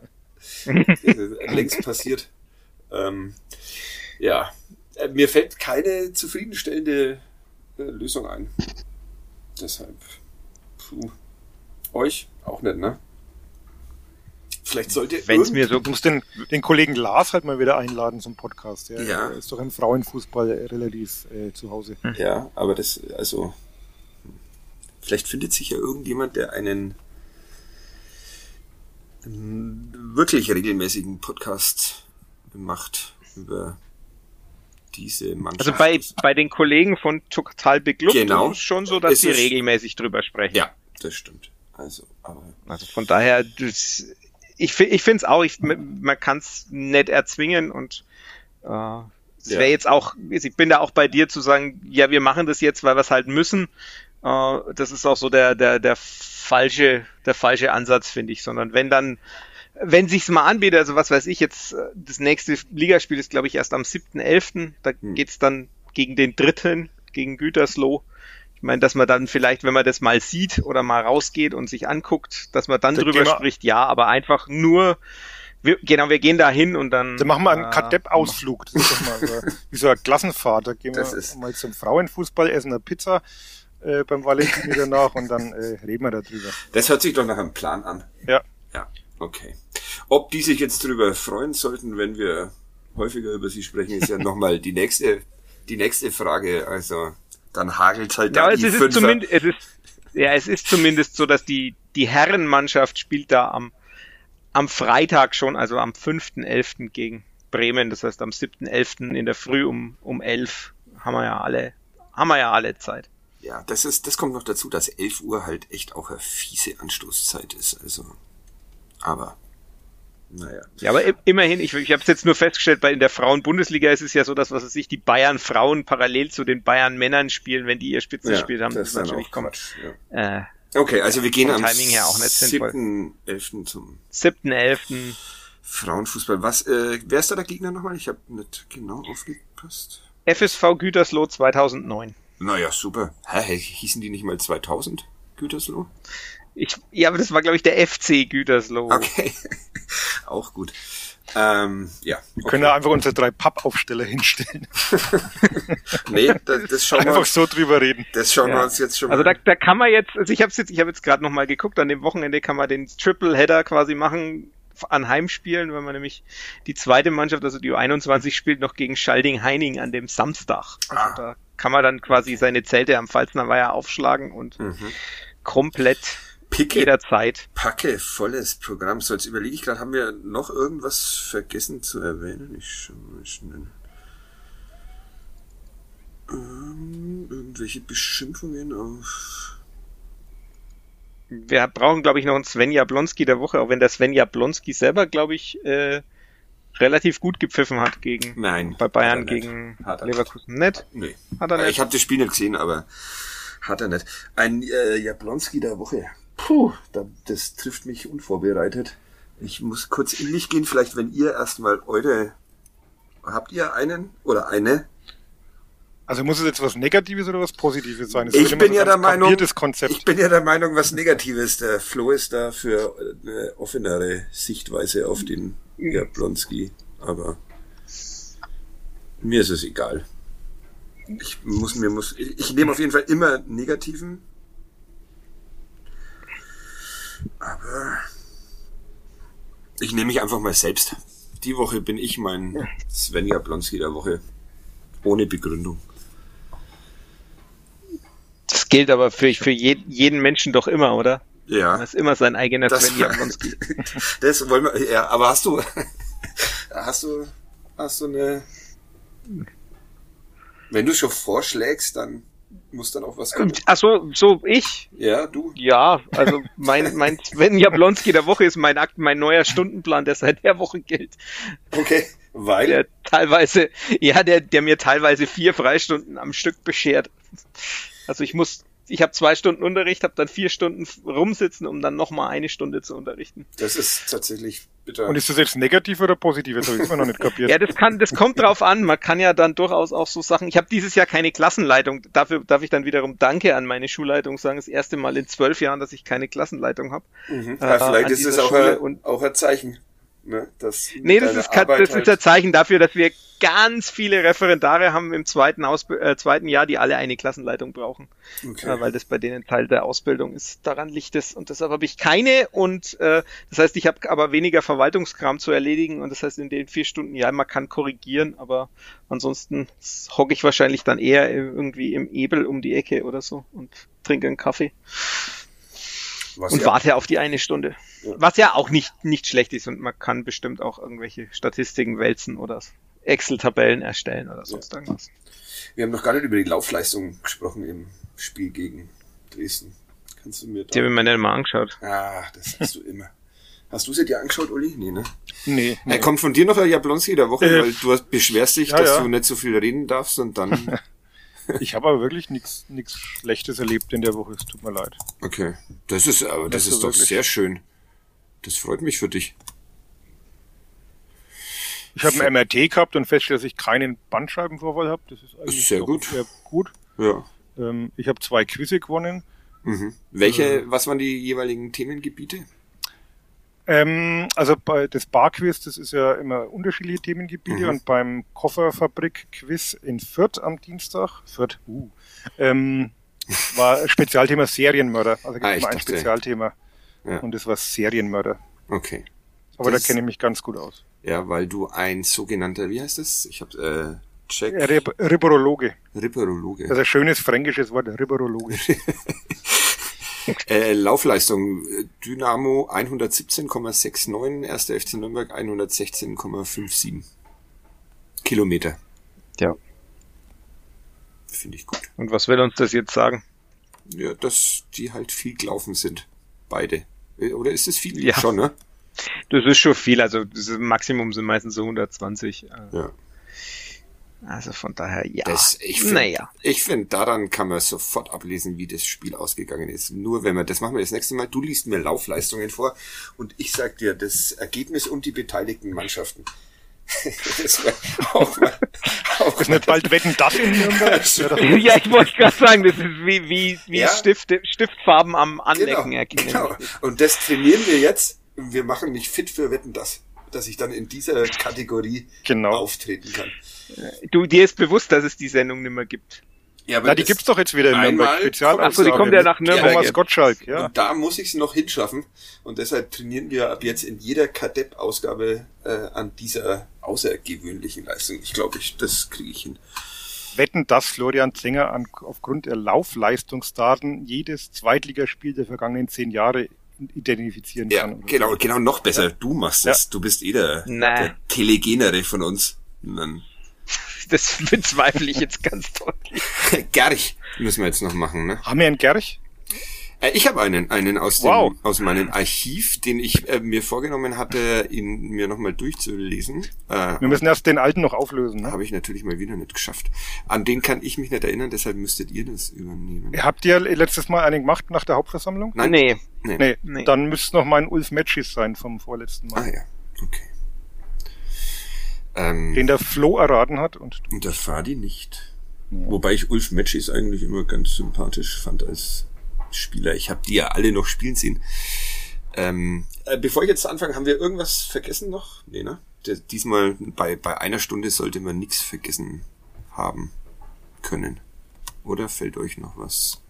längst passiert. Ähm, ja, äh, mir fällt keine zufriedenstellende äh, Lösung ein. Deshalb, puh. euch auch nicht, ne? Vielleicht sollte Wenn's mir so, du musst den, den Kollegen Lars halt mal wieder einladen zum Podcast. Ja, ja. Er ist doch im Frauenfußball relativ äh, zu Hause. Ja, aber das, also, vielleicht findet sich ja irgendjemand, der einen wirklich regelmäßigen Podcast macht über diese Mannschaft. Also bei, bei den Kollegen von Total Beglückt genau. ist es schon so, dass sie regelmäßig drüber sprechen. Ja, das stimmt. Also, aber also von daher, das, ich, ich finde es auch, ich, man kann es nicht erzwingen und äh, Es ja. wäre jetzt auch, ich bin da auch bei dir zu sagen, ja, wir machen das jetzt, weil wir es halt müssen. Äh, das ist auch so der, der, der falsche, der falsche Ansatz, finde ich, sondern wenn dann, wenn sich's mal anbietet, also was weiß ich jetzt, äh, das nächste Ligaspiel ist, glaube ich, erst am 7.11., da hm. geht's dann gegen den dritten, gegen Gütersloh. Ich meine, dass man dann vielleicht, wenn man das mal sieht oder mal rausgeht und sich anguckt, dass man dann da drüber spricht, ja, aber einfach nur, wir, genau, wir gehen da hin und dann. Dann machen wir einen äh, Kadepp-Ausflug. Das ist doch mal so, wie so ein Klassenfahrt. Da gehen das wir ist... mal zum Frauenfußball, essen eine Pizza äh, beim Valentin danach und dann äh, reden wir darüber. Das hört sich doch nach einem Plan an. Ja. Ja, okay. Ob die sich jetzt darüber freuen sollten, wenn wir häufiger über sie sprechen, ist ja nochmal die nächste, die nächste Frage. Also dann hagelt halt ja, da es die ist zumindest, es ist, Ja, es ist zumindest so, dass die, die Herrenmannschaft spielt da am, am Freitag schon, also am 5.11. gegen Bremen. Das heißt, am 7.11. in der Früh um, um 11 haben wir ja alle, haben wir ja alle Zeit. Ja, das ist, das kommt noch dazu, dass 11 Uhr halt echt auch eine fiese Anstoßzeit ist. Also, aber naja. Ja, aber immerhin, ich, ich habe es jetzt nur festgestellt, bei in der Frauen-Bundesliga ist es ja so, dass was weiß ich, die Bayern-Frauen parallel zu den Bayern-Männern spielen, wenn die ihr Spitzenspiel ja, haben. Das, ist natürlich kommt. Ja. Äh, okay, also wir gehen am 7.11. zum 7.11. Frauenfußball. Was, äh, wer ist da der Gegner nochmal? Ich habe nicht genau aufgepasst. FSV Gütersloh 2009. Naja, super. Hä, hießen die nicht mal 2000 Gütersloh? Ich, ja, aber das war, glaube ich, der FC Gütersloh. Okay. Auch gut. Ähm, ja. Wir okay. können ja einfach unsere drei Pappaufsteller hinstellen. nee, das, das schauen wir Einfach so drüber reden. Das schauen ja. wir uns jetzt schon also mal. Also da, da kann man jetzt, also ich habe jetzt, ich habe jetzt gerade noch mal geguckt, an dem Wochenende kann man den Triple Header quasi machen an Heimspielen, wenn man nämlich die zweite Mannschaft, also die U21 spielt noch gegen Schalding-Heining an dem Samstag. Also ah. da kann man dann quasi seine Zelte am Pfalzner Weiher aufschlagen und mhm. komplett Picke, jederzeit. Packe, volles Programm. So, jetzt überlege ich gerade, haben wir noch irgendwas vergessen zu erwähnen? Ich schau mal schnell. Ähm, irgendwelche Beschimpfungen auf wir brauchen, glaube ich, noch einen Sven Jablonski der Woche, auch wenn der Sven Jablonski selber, glaube ich, äh, relativ gut gepfiffen hat gegen Nein, bei Bayern gegen Leverkusen. Nicht? Nee. Hat er nicht? Ich habe das Spiel nicht gesehen, aber hat er nicht. Ein äh, Jablonski der Woche. Puh, da, das trifft mich unvorbereitet. Ich muss kurz in mich gehen, vielleicht wenn ihr erstmal eure habt ihr einen oder eine also muss es jetzt was Negatives oder was Positives sein? Das ich bin so ja der Meinung, Konzept. ich bin ja der Meinung, was Negatives. Der Flo ist da für eine offenere Sichtweise auf den Jablonski, aber mir ist es egal. Ich muss mir muss ich, ich nehme auf jeden Fall immer negativen. Aber ich nehme mich einfach mal selbst. Die Woche bin ich mein Sven Jablonski der Woche. Ohne Begründung. Das gilt aber für, für jeden, jeden Menschen doch immer, oder? Ja. Das ist immer sein eigener das, Sven Jablonski. das wollen wir, ja, aber hast du, hast du, hast du eine, wenn du schon vorschlägst, dann muss dann auch was kommen. Ach so, so ich? Ja, du? Ja, also mein, mein Sven Jablonski der Woche ist mein Akt, mein neuer Stundenplan, der seit der Woche gilt. Okay, weil? Der teilweise, ja, der, der mir teilweise vier Freistunden am Stück beschert. Also ich muss, ich habe zwei Stunden Unterricht, habe dann vier Stunden rumsitzen, um dann nochmal eine Stunde zu unterrichten. Das ist tatsächlich bitter. Und ist das jetzt negativ oder positiv? Das habe ich immer noch nicht kapiert. ja, das kann, das kommt drauf an. Man kann ja dann durchaus auch so Sachen. Ich habe dieses Jahr keine Klassenleitung. Dafür darf ich dann wiederum Danke an meine Schulleitung sagen. Das erste Mal in zwölf Jahren, dass ich keine Klassenleitung habe. Mhm. Ja, vielleicht ist es auch ein, auch ein Zeichen. Ne, das nee, das ist, das ist ein halt Zeichen dafür, dass wir ganz viele Referendare haben im zweiten, Ausb äh, zweiten Jahr, die alle eine Klassenleitung brauchen. Okay. Äh, weil das bei denen Teil der Ausbildung ist. Daran liegt es. Und deshalb habe ich keine. Und äh, das heißt, ich habe aber weniger Verwaltungskram zu erledigen. Und das heißt, in den vier Stunden, ja, man kann korrigieren, aber ansonsten hocke ich wahrscheinlich dann eher irgendwie im Ebel um die Ecke oder so und trinke einen Kaffee. Was und ja. warte auf die eine Stunde. Ja. Was ja auch nicht, nicht schlecht ist und man kann bestimmt auch irgendwelche Statistiken wälzen oder Excel-Tabellen erstellen oder sonst ja. irgendwas. Wir haben noch gar nicht über die Laufleistung gesprochen im Spiel gegen Dresden. Kannst du mir da... Die habe ich mir nicht mal angeschaut. Ah, das hast du immer. Hast du sie dir angeschaut, Uli? Nee, ne? Nee. nee. Er kommt von dir noch ein Jablonski der Woche, Äh, weil du hast, beschwerst dich, ja, dass ja. du nicht so viel reden darfst und dann. Ich habe aber wirklich nichts Schlechtes erlebt in der Woche. Es tut mir leid. Okay. Das ist, aber das du ist doch sehr schön. Das freut mich für dich. Ich habe ein MRT gehabt und festgestellt, dass ich keinen Bandscheibenvorfall habe. Das ist eigentlich sehr gut. Sehr gut. Ja. Ähm, ich habe zwei Quizze gewonnen. Mhm. Welche, was waren die jeweiligen Themengebiete? Ähm, also bei das Barquiz, das ist ja immer unterschiedliche Themengebiete Mhm. und beim Kofferfabrik-Quiz in Fürth am Dienstag, Fürth, uh, ähm, war Spezialthema Serienmörder. Also gibt Ah, immer ein dachte- Spezialthema Ja. und das war Serienmörder. Okay. Aber Das- da kenne ich mich ganz gut aus. Ja, weil du ein sogenannter, wie heißt das? Ich hab, äh, Check. Rib Ribberologe. Ripperologe. Das ist ein schönes fränkisches Wort, Ribberologe. Äh, Laufleistung äh, Dynamo 117,69, 1. FC Nürnberg 116,57 Kilometer. Ja. Finde ich gut. Und was will uns das jetzt sagen? Ja, dass die halt viel gelaufen sind. Beide. Äh, Oder ist es viel? Ja. Schon, ne? Das ist schon viel, also das Maximum sind meistens so 120. äh, Ja. Also von daher, ja. Das, ich finde, naja. ich find, daran kann man sofort ablesen, wie das Spiel ausgegangen ist. Nur wenn wir, das machen wir das nächste Mal, du liest mir Laufleistungen vor und ich sag dir das Ergebnis und die beteiligten Mannschaften. das wäre auch mal, auch Ist nicht bald Wetten das in Nürnberg? Ja, ich wollte gerade sagen, das ist wie, wie, wie Ja. Stifte, Stiftfarben am Anecken genau, erkennen. genau. Und das trainieren wir jetzt. Wir machen mich fit für Wetten das, dass ich dann in dieser Kategorie Genau. auftreten kann. Du, dir ist bewusst, dass es die Sendung nicht mehr gibt. Ja, aber Na, die gibt's doch jetzt wieder in Nürnberg. Spezialausgabe Ach so, die kommt ja nach Nürnberg Thomas. Gottschalk, ja. Und da muss ich es noch hinschaffen. Und deshalb trainieren wir ab jetzt in jeder Kadepp-Ausgabe äh, an dieser außergewöhnlichen Leistung. Ich glaube, ich, das kriege ich hin. Wetten, dass Florian Zenger an, aufgrund der Laufleistungsdaten jedes Zweitligaspiel der vergangenen zehn Jahre identifizieren Ja, kann. genau, so. genau, noch besser. Du machst das. Ja. Du bist eh der, Nein. der Telegenere von uns. Dann, Das bezweifle ich jetzt ganz deutlich. Gerch müssen wir jetzt noch machen, ne? Haben wir einen Gerch? Äh, ich habe einen, einen aus dem, Wow. aus meinem Archiv, den ich äh, mir vorgenommen hatte, ihn mir nochmal durchzulesen. Äh, Wir müssen erst den alten noch auflösen. Ne? habe ich natürlich mal wieder nicht geschafft. An den kann ich mich nicht erinnern, deshalb müsstet ihr das übernehmen. Habt ihr letztes Mal einen gemacht nach der Hauptversammlung? Nein, Nee. nee. Nee, Nee. dann müsste noch mein Ulf Matchis sein vom vorletzten Mal. Ah ja, okay. Ähm, Den der Flo erraten hat und und der Fadi nicht. Wobei ich Ulf Matchis eigentlich immer ganz sympathisch fand als Spieler. Ich habe die ja alle noch spielen sehen. Ähm, äh, bevor ich jetzt anfange, haben wir irgendwas vergessen noch? Nee, ne? Der, diesmal bei, bei einer Stunde sollte man nichts vergessen haben können. Oder fällt euch noch was?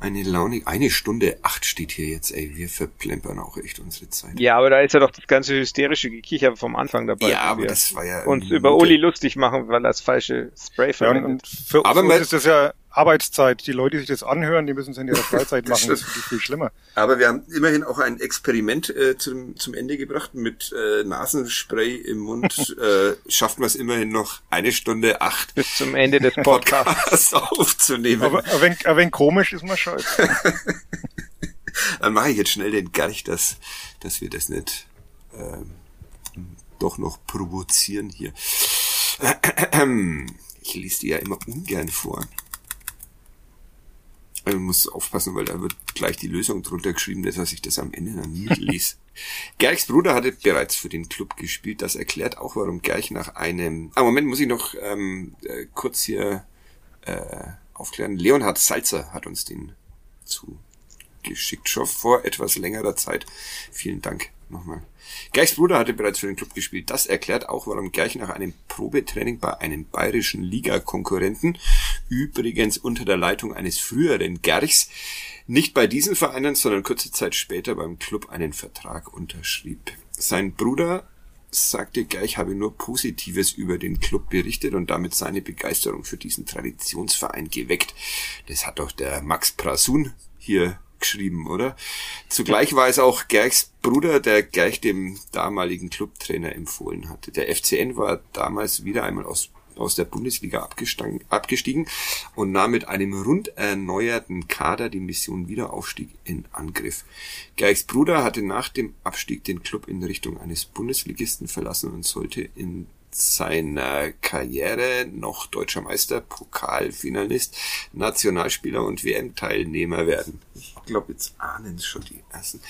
Eine Laune, eine Stunde acht steht hier jetzt, ey. Wir verplempern auch echt unsere Zeit. Ja, aber da ist ja doch das ganze hysterische Gekicher vom Anfang dabei. Ja, aber wir das war ja uns über. Uli lustig machen, weil er das falsche Spray ja, und, verwendet. und für, Aber uns ist das ja Arbeitszeit. Die Leute, die sich das anhören, die müssen es in ihrer Freizeit machen. Das ist viel schlimmer. Aber wir haben immerhin auch ein Experiment äh, zum, zum Ende gebracht mit äh, Nasenspray im Mund. äh, schafft man es immerhin noch eine Stunde acht Bis zum Ende des Podcasts. Aufzunehmen. Aber wenig, ein wenig komisch ist man scheiße. Dann mache ich jetzt schnell den Garch, dass, dass wir das nicht ähm, doch noch provozieren hier. Ich lese die ja immer ungern vor. Man muss aufpassen, weil da wird gleich die Lösung drunter geschrieben, dass ich das am Ende dann nie lese. Gerchs Bruder hatte bereits für den Club gespielt. Das erklärt auch, warum Gerch nach einem... Ah, Moment, muss ich noch ähm, äh, kurz hier äh, aufklären. Leonhard Salzer hat uns den zugeschickt, schon vor etwas längerer Zeit. Vielen Dank nochmal. Gerchs Bruder hatte bereits für den Club gespielt. Das erklärt auch, warum Gerch nach einem Probetraining bei einem bayerischen Ligakonkurrenten, übrigens unter der Leitung eines früheren Gerchs, nicht bei diesen Vereinen, sondern kurze Zeit später beim Club einen Vertrag unterschrieb. Sein Bruder sagte, Gerch habe nur Positives über den Club berichtet und damit seine Begeisterung für diesen Traditionsverein geweckt. Das hat doch der Max Prasun hier geschrieben, oder? Zugleich war es auch Gerchs Bruder, der Gerch dem damaligen Clubtrainer empfohlen hatte. Der FCN war damals wieder einmal aus aus der Bundesliga abgestiegen und nahm mit einem rund erneuerten Kader die Mission Wiederaufstieg in Angriff. Gerks Bruder hatte nach dem Abstieg den Club in Richtung eines Bundesligisten verlassen und sollte in seiner Karriere noch deutscher Meister, Pokalfinalist, Nationalspieler und WM-Teilnehmer werden. Ich glaube, jetzt ahnen es schon die ersten.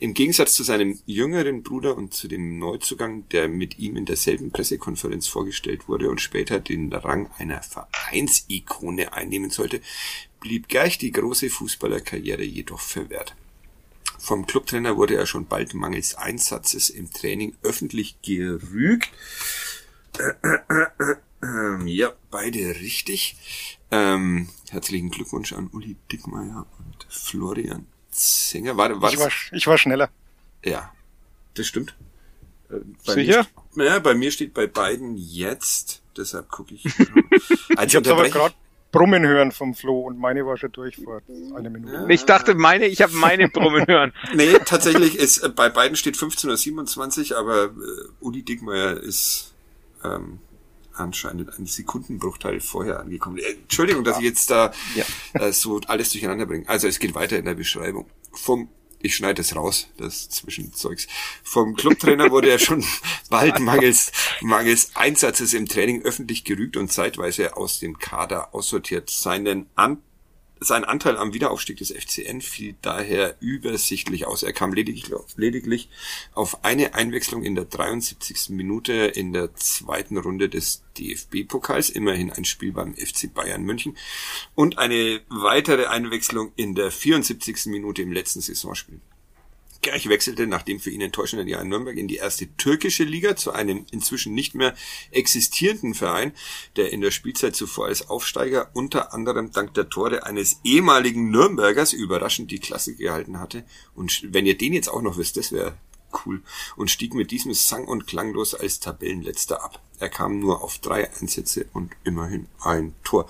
Im Gegensatz zu seinem jüngeren Bruder und zu dem Neuzugang, der mit ihm in derselben Pressekonferenz vorgestellt wurde und später den Rang einer Vereinsikone einnehmen sollte, blieb gleich die große Fußballerkarriere jedoch verwehrt. Vom Clubtrainer wurde er schon bald mangels Einsatzes im Training öffentlich gerügt ja, beide richtig. Ähm, herzlichen Glückwunsch an Uli Dickmeier und Florian Zenger. War, war ich, war, ich war schneller. Ja, das stimmt. Äh, bei Sicher? Mir, ja, bei mir steht bei beiden jetzt, deshalb gucke ich. ich habe aber gerade Brummen hören vom Flo und meine war schon durch vor einer Minute. Ja. Ich dachte meine, ich habe meine Brummen hören. nee, tatsächlich ist äh, bei beiden steht 15.27 Uhr, aber äh, Uli Dickmeier ist ähm, anscheinend einen Sekundenbruchteil vorher angekommen. Äh, Entschuldigung, dass ich jetzt da ja. äh, so alles durcheinander bringe. Also es geht weiter in der Beschreibung. Vom ich schneide es raus, das Zwischenzeugs. Vom Clubtrainer wurde er schon bald mangels, mangels Einsatzes im Training öffentlich gerügt und zeitweise aus dem Kader aussortiert. Seinen An sein Anteil am Wiederaufstieg des FCN fiel daher übersichtlich aus. Er kam lediglich, lediglich auf eine Einwechslung in der 73. Minute in der zweiten Runde des DFB-Pokals, immerhin ein Spiel beim FC Bayern München, und eine weitere Einwechslung in der 74. Minute im letzten Saisonspiel. Gerch wechselte nach dem für ihn enttäuschenden Jahr in Nürnberg in die erste türkische Liga zu einem inzwischen nicht mehr existierenden Verein, der in der Spielzeit zuvor als Aufsteiger unter anderem dank der Tore eines ehemaligen Nürnbergers überraschend die Klasse gehalten hatte. Und wenn ihr den jetzt auch noch wisst, das wäre cool und stieg mit diesem sang- und klanglos als Tabellenletzter ab. Er kam nur auf drei Einsätze und immerhin ein Tor.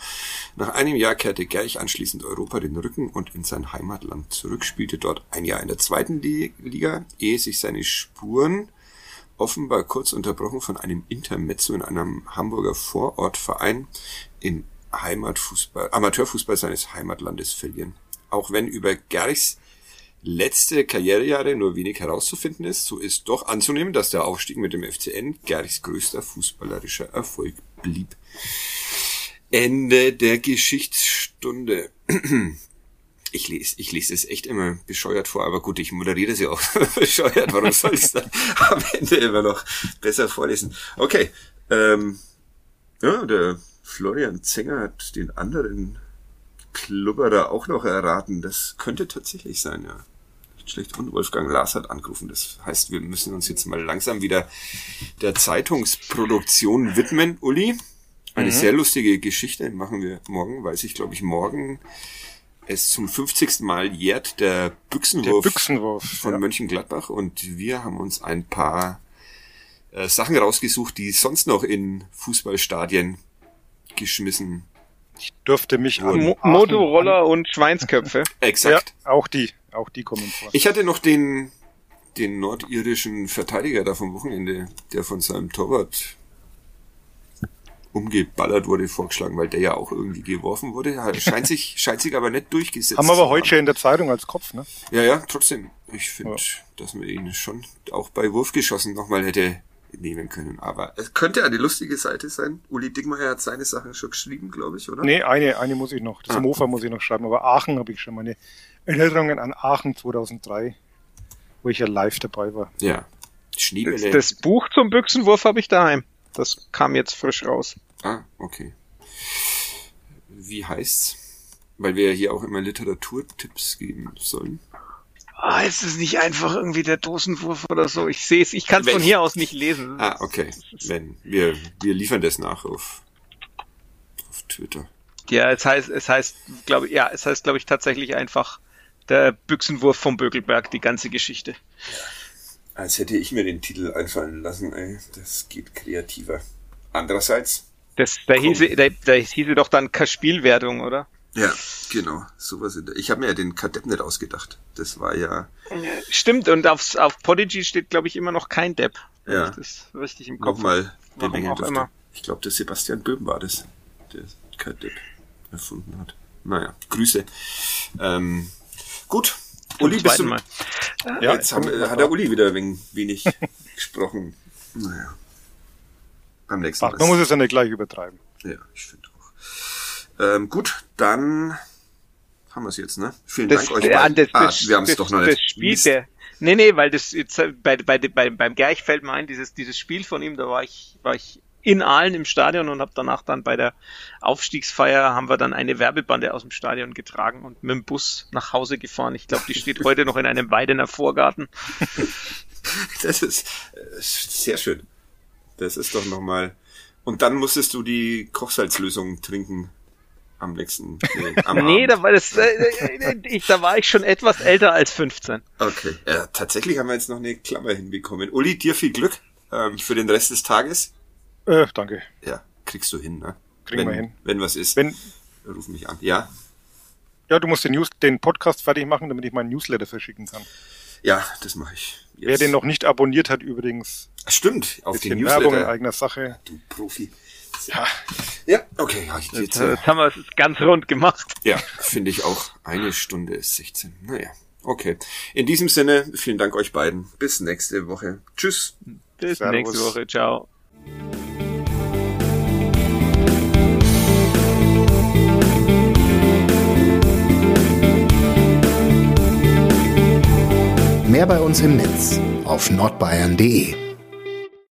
Nach einem Jahr kehrte Gerch anschließend Europa den Rücken und in sein Heimatland zurück, spielte dort ein Jahr in der zweiten Liga, ehe sich seine Spuren offenbar kurz unterbrochen von einem Intermezzo in einem Hamburger Vorortverein im Heimatfußball, Amateurfußball seines Heimatlandes verlieren. Auch wenn über Gerchs letzte Karrierejahre nur wenig herauszufinden ist, so ist doch anzunehmen, dass der Aufstieg mit dem FCN Gerrichs größter fußballerischer Erfolg blieb. Ende der Geschichtsstunde. Ich lese, ich lese es echt immer bescheuert vor, aber gut, ich moderiere sie auch bescheuert. Warum soll ich es dann am Ende immer noch besser vorlesen? Okay, ähm, ja, der Florian Zenger hat den anderen Klubberer auch noch erraten. Das könnte tatsächlich sein, ja. Nicht schlecht. Und Wolfgang Lars hat angerufen. Das heißt, wir müssen uns jetzt mal langsam wieder der Zeitungsproduktion widmen. Uli, eine mhm. sehr lustige Geschichte machen wir morgen, weil sich, glaube ich, morgen es zum 50. Mal jährt der Büchsenwurf, der Büchsenwurf von ja. Mönchengladbach und wir haben uns ein paar äh, Sachen rausgesucht, die sonst noch in Fußballstadien geschmissen ich durfte mich an Mo Motorroller und Schweinsköpfe. Exakt. Ja, auch die, auch die kommen vor. Ich hatte noch den, den nordirischen Verteidiger da vom Wochenende, der von seinem Torwart umgeballert wurde, vorgeschlagen, weil der ja auch irgendwie geworfen wurde. Scheint sich, scheint sich aber nicht durchgesetzt. Haben wir aber heute schon in der Zeitung als Kopf, ne? Ja, ja, trotzdem. Ich finde, ja. dass man ihn schon auch bei Wurfgeschossen nochmal hätte nehmen können. Aber es könnte eine lustige Seite sein. Uli Dickmeyer hat seine Sachen schon geschrieben, glaube ich, oder? Nee, eine, eine muss ich noch. Das ah. Mofa muss ich noch schreiben. Aber Aachen habe ich schon meine Erinnerungen an Aachen 2003, wo ich ja live dabei war. Ja. Schneebälle. Das, das Buch zum Büchsenwurf habe ich daheim. Das kam jetzt frisch raus. Ah, okay. Wie heißt's? Weil wir ja hier auch immer Literaturtipps geben sollen ah, ist es nicht einfach irgendwie der Dosenwurf oder so? Ich sehe es, ich kann es von hier aus nicht lesen. Ah, okay. Wenn wir wir liefern das nach auf auf Twitter. Ja, es heißt es heißt glaube ja, es heißt glaube ich tatsächlich einfach der Büchsenwurf vom Bögelberg, die ganze Geschichte. Als hätte ich mir den Titel einfallen lassen, ey. Das geht kreativer. Andererseits. Das, da, hieße, da, da hieße doch dann Spielwertung, oder? Ja, genau, sowas in der. Ich habe mir ja den Kadepp nicht ausgedacht. Das war ja. Stimmt, und auf, auf Podigy steht, glaube ich, immer noch kein Depp. Ja. Das richtig im Kopf. Nochmal bemängeln auch immer. Ich glaube, der Sebastian Böhm war das, der Kurt Depp erfunden hat. Naja, Grüße. Ähm, gut. Uli, bist du, Mal. ja, jetzt haben, hat der Uli wieder wenig, wenig gesprochen. Naja. Beim nächsten Ach, man muss es ja nicht gleich übertreiben. Ja, ich finde. Ähm, gut, dann haben wir es jetzt, ne? Vielen Das, Dank euch beiden. das, ah, das, wir haben es doch noch das nicht. Spiel, der, nee, nee, weil das jetzt äh, bei, bei, bei, beim Gerch fällt mir ein, dieses, dieses Spiel von ihm, da war ich, war ich in Aalen im Stadion und habe danach dann bei der Aufstiegsfeier haben wir dann eine Werbebande aus dem Stadion getragen und mit dem Bus nach Hause gefahren. Ich glaube, die steht heute noch in einem Weidener Vorgarten. Das ist äh, sehr schön. Das ist doch nochmal. Und dann musstest du die Kochsalzlösung trinken am nächsten. Nee, am Nee, da war das, äh, äh, ich, da war ich schon etwas älter als 15. Okay. Ja, tatsächlich haben wir jetzt noch eine Klammer hinbekommen. Uli, dir viel Glück ähm, für den Rest des Tages. Äh, danke. Ja, kriegst du hin, ne? Kriegen wenn, wir hin. Wenn was ist, Wenn, ruf mich an. Ja, ja, du musst den, News, den Podcast fertig machen, damit ich meinen Newsletter verschicken kann. ja, das mache ich. Jetzt. Wer den noch nicht abonniert hat, übrigens, Stimmt, auf den bisschen Werbung in Newsletter. eigener Sache. Du Profi. Ja, Ja, okay, ja, ich, jetzt, äh, Jetzt haben wir es ganz rund gemacht. ja finde ich auch. Eine Stunde ist 16. Naja, okay. In diesem Sinne, vielen Dank euch beiden. Bis nächste Woche. Tschüss. Bis Servus. nächste Woche. Ciao. Mehr bei uns im Netz auf nordbayern.de.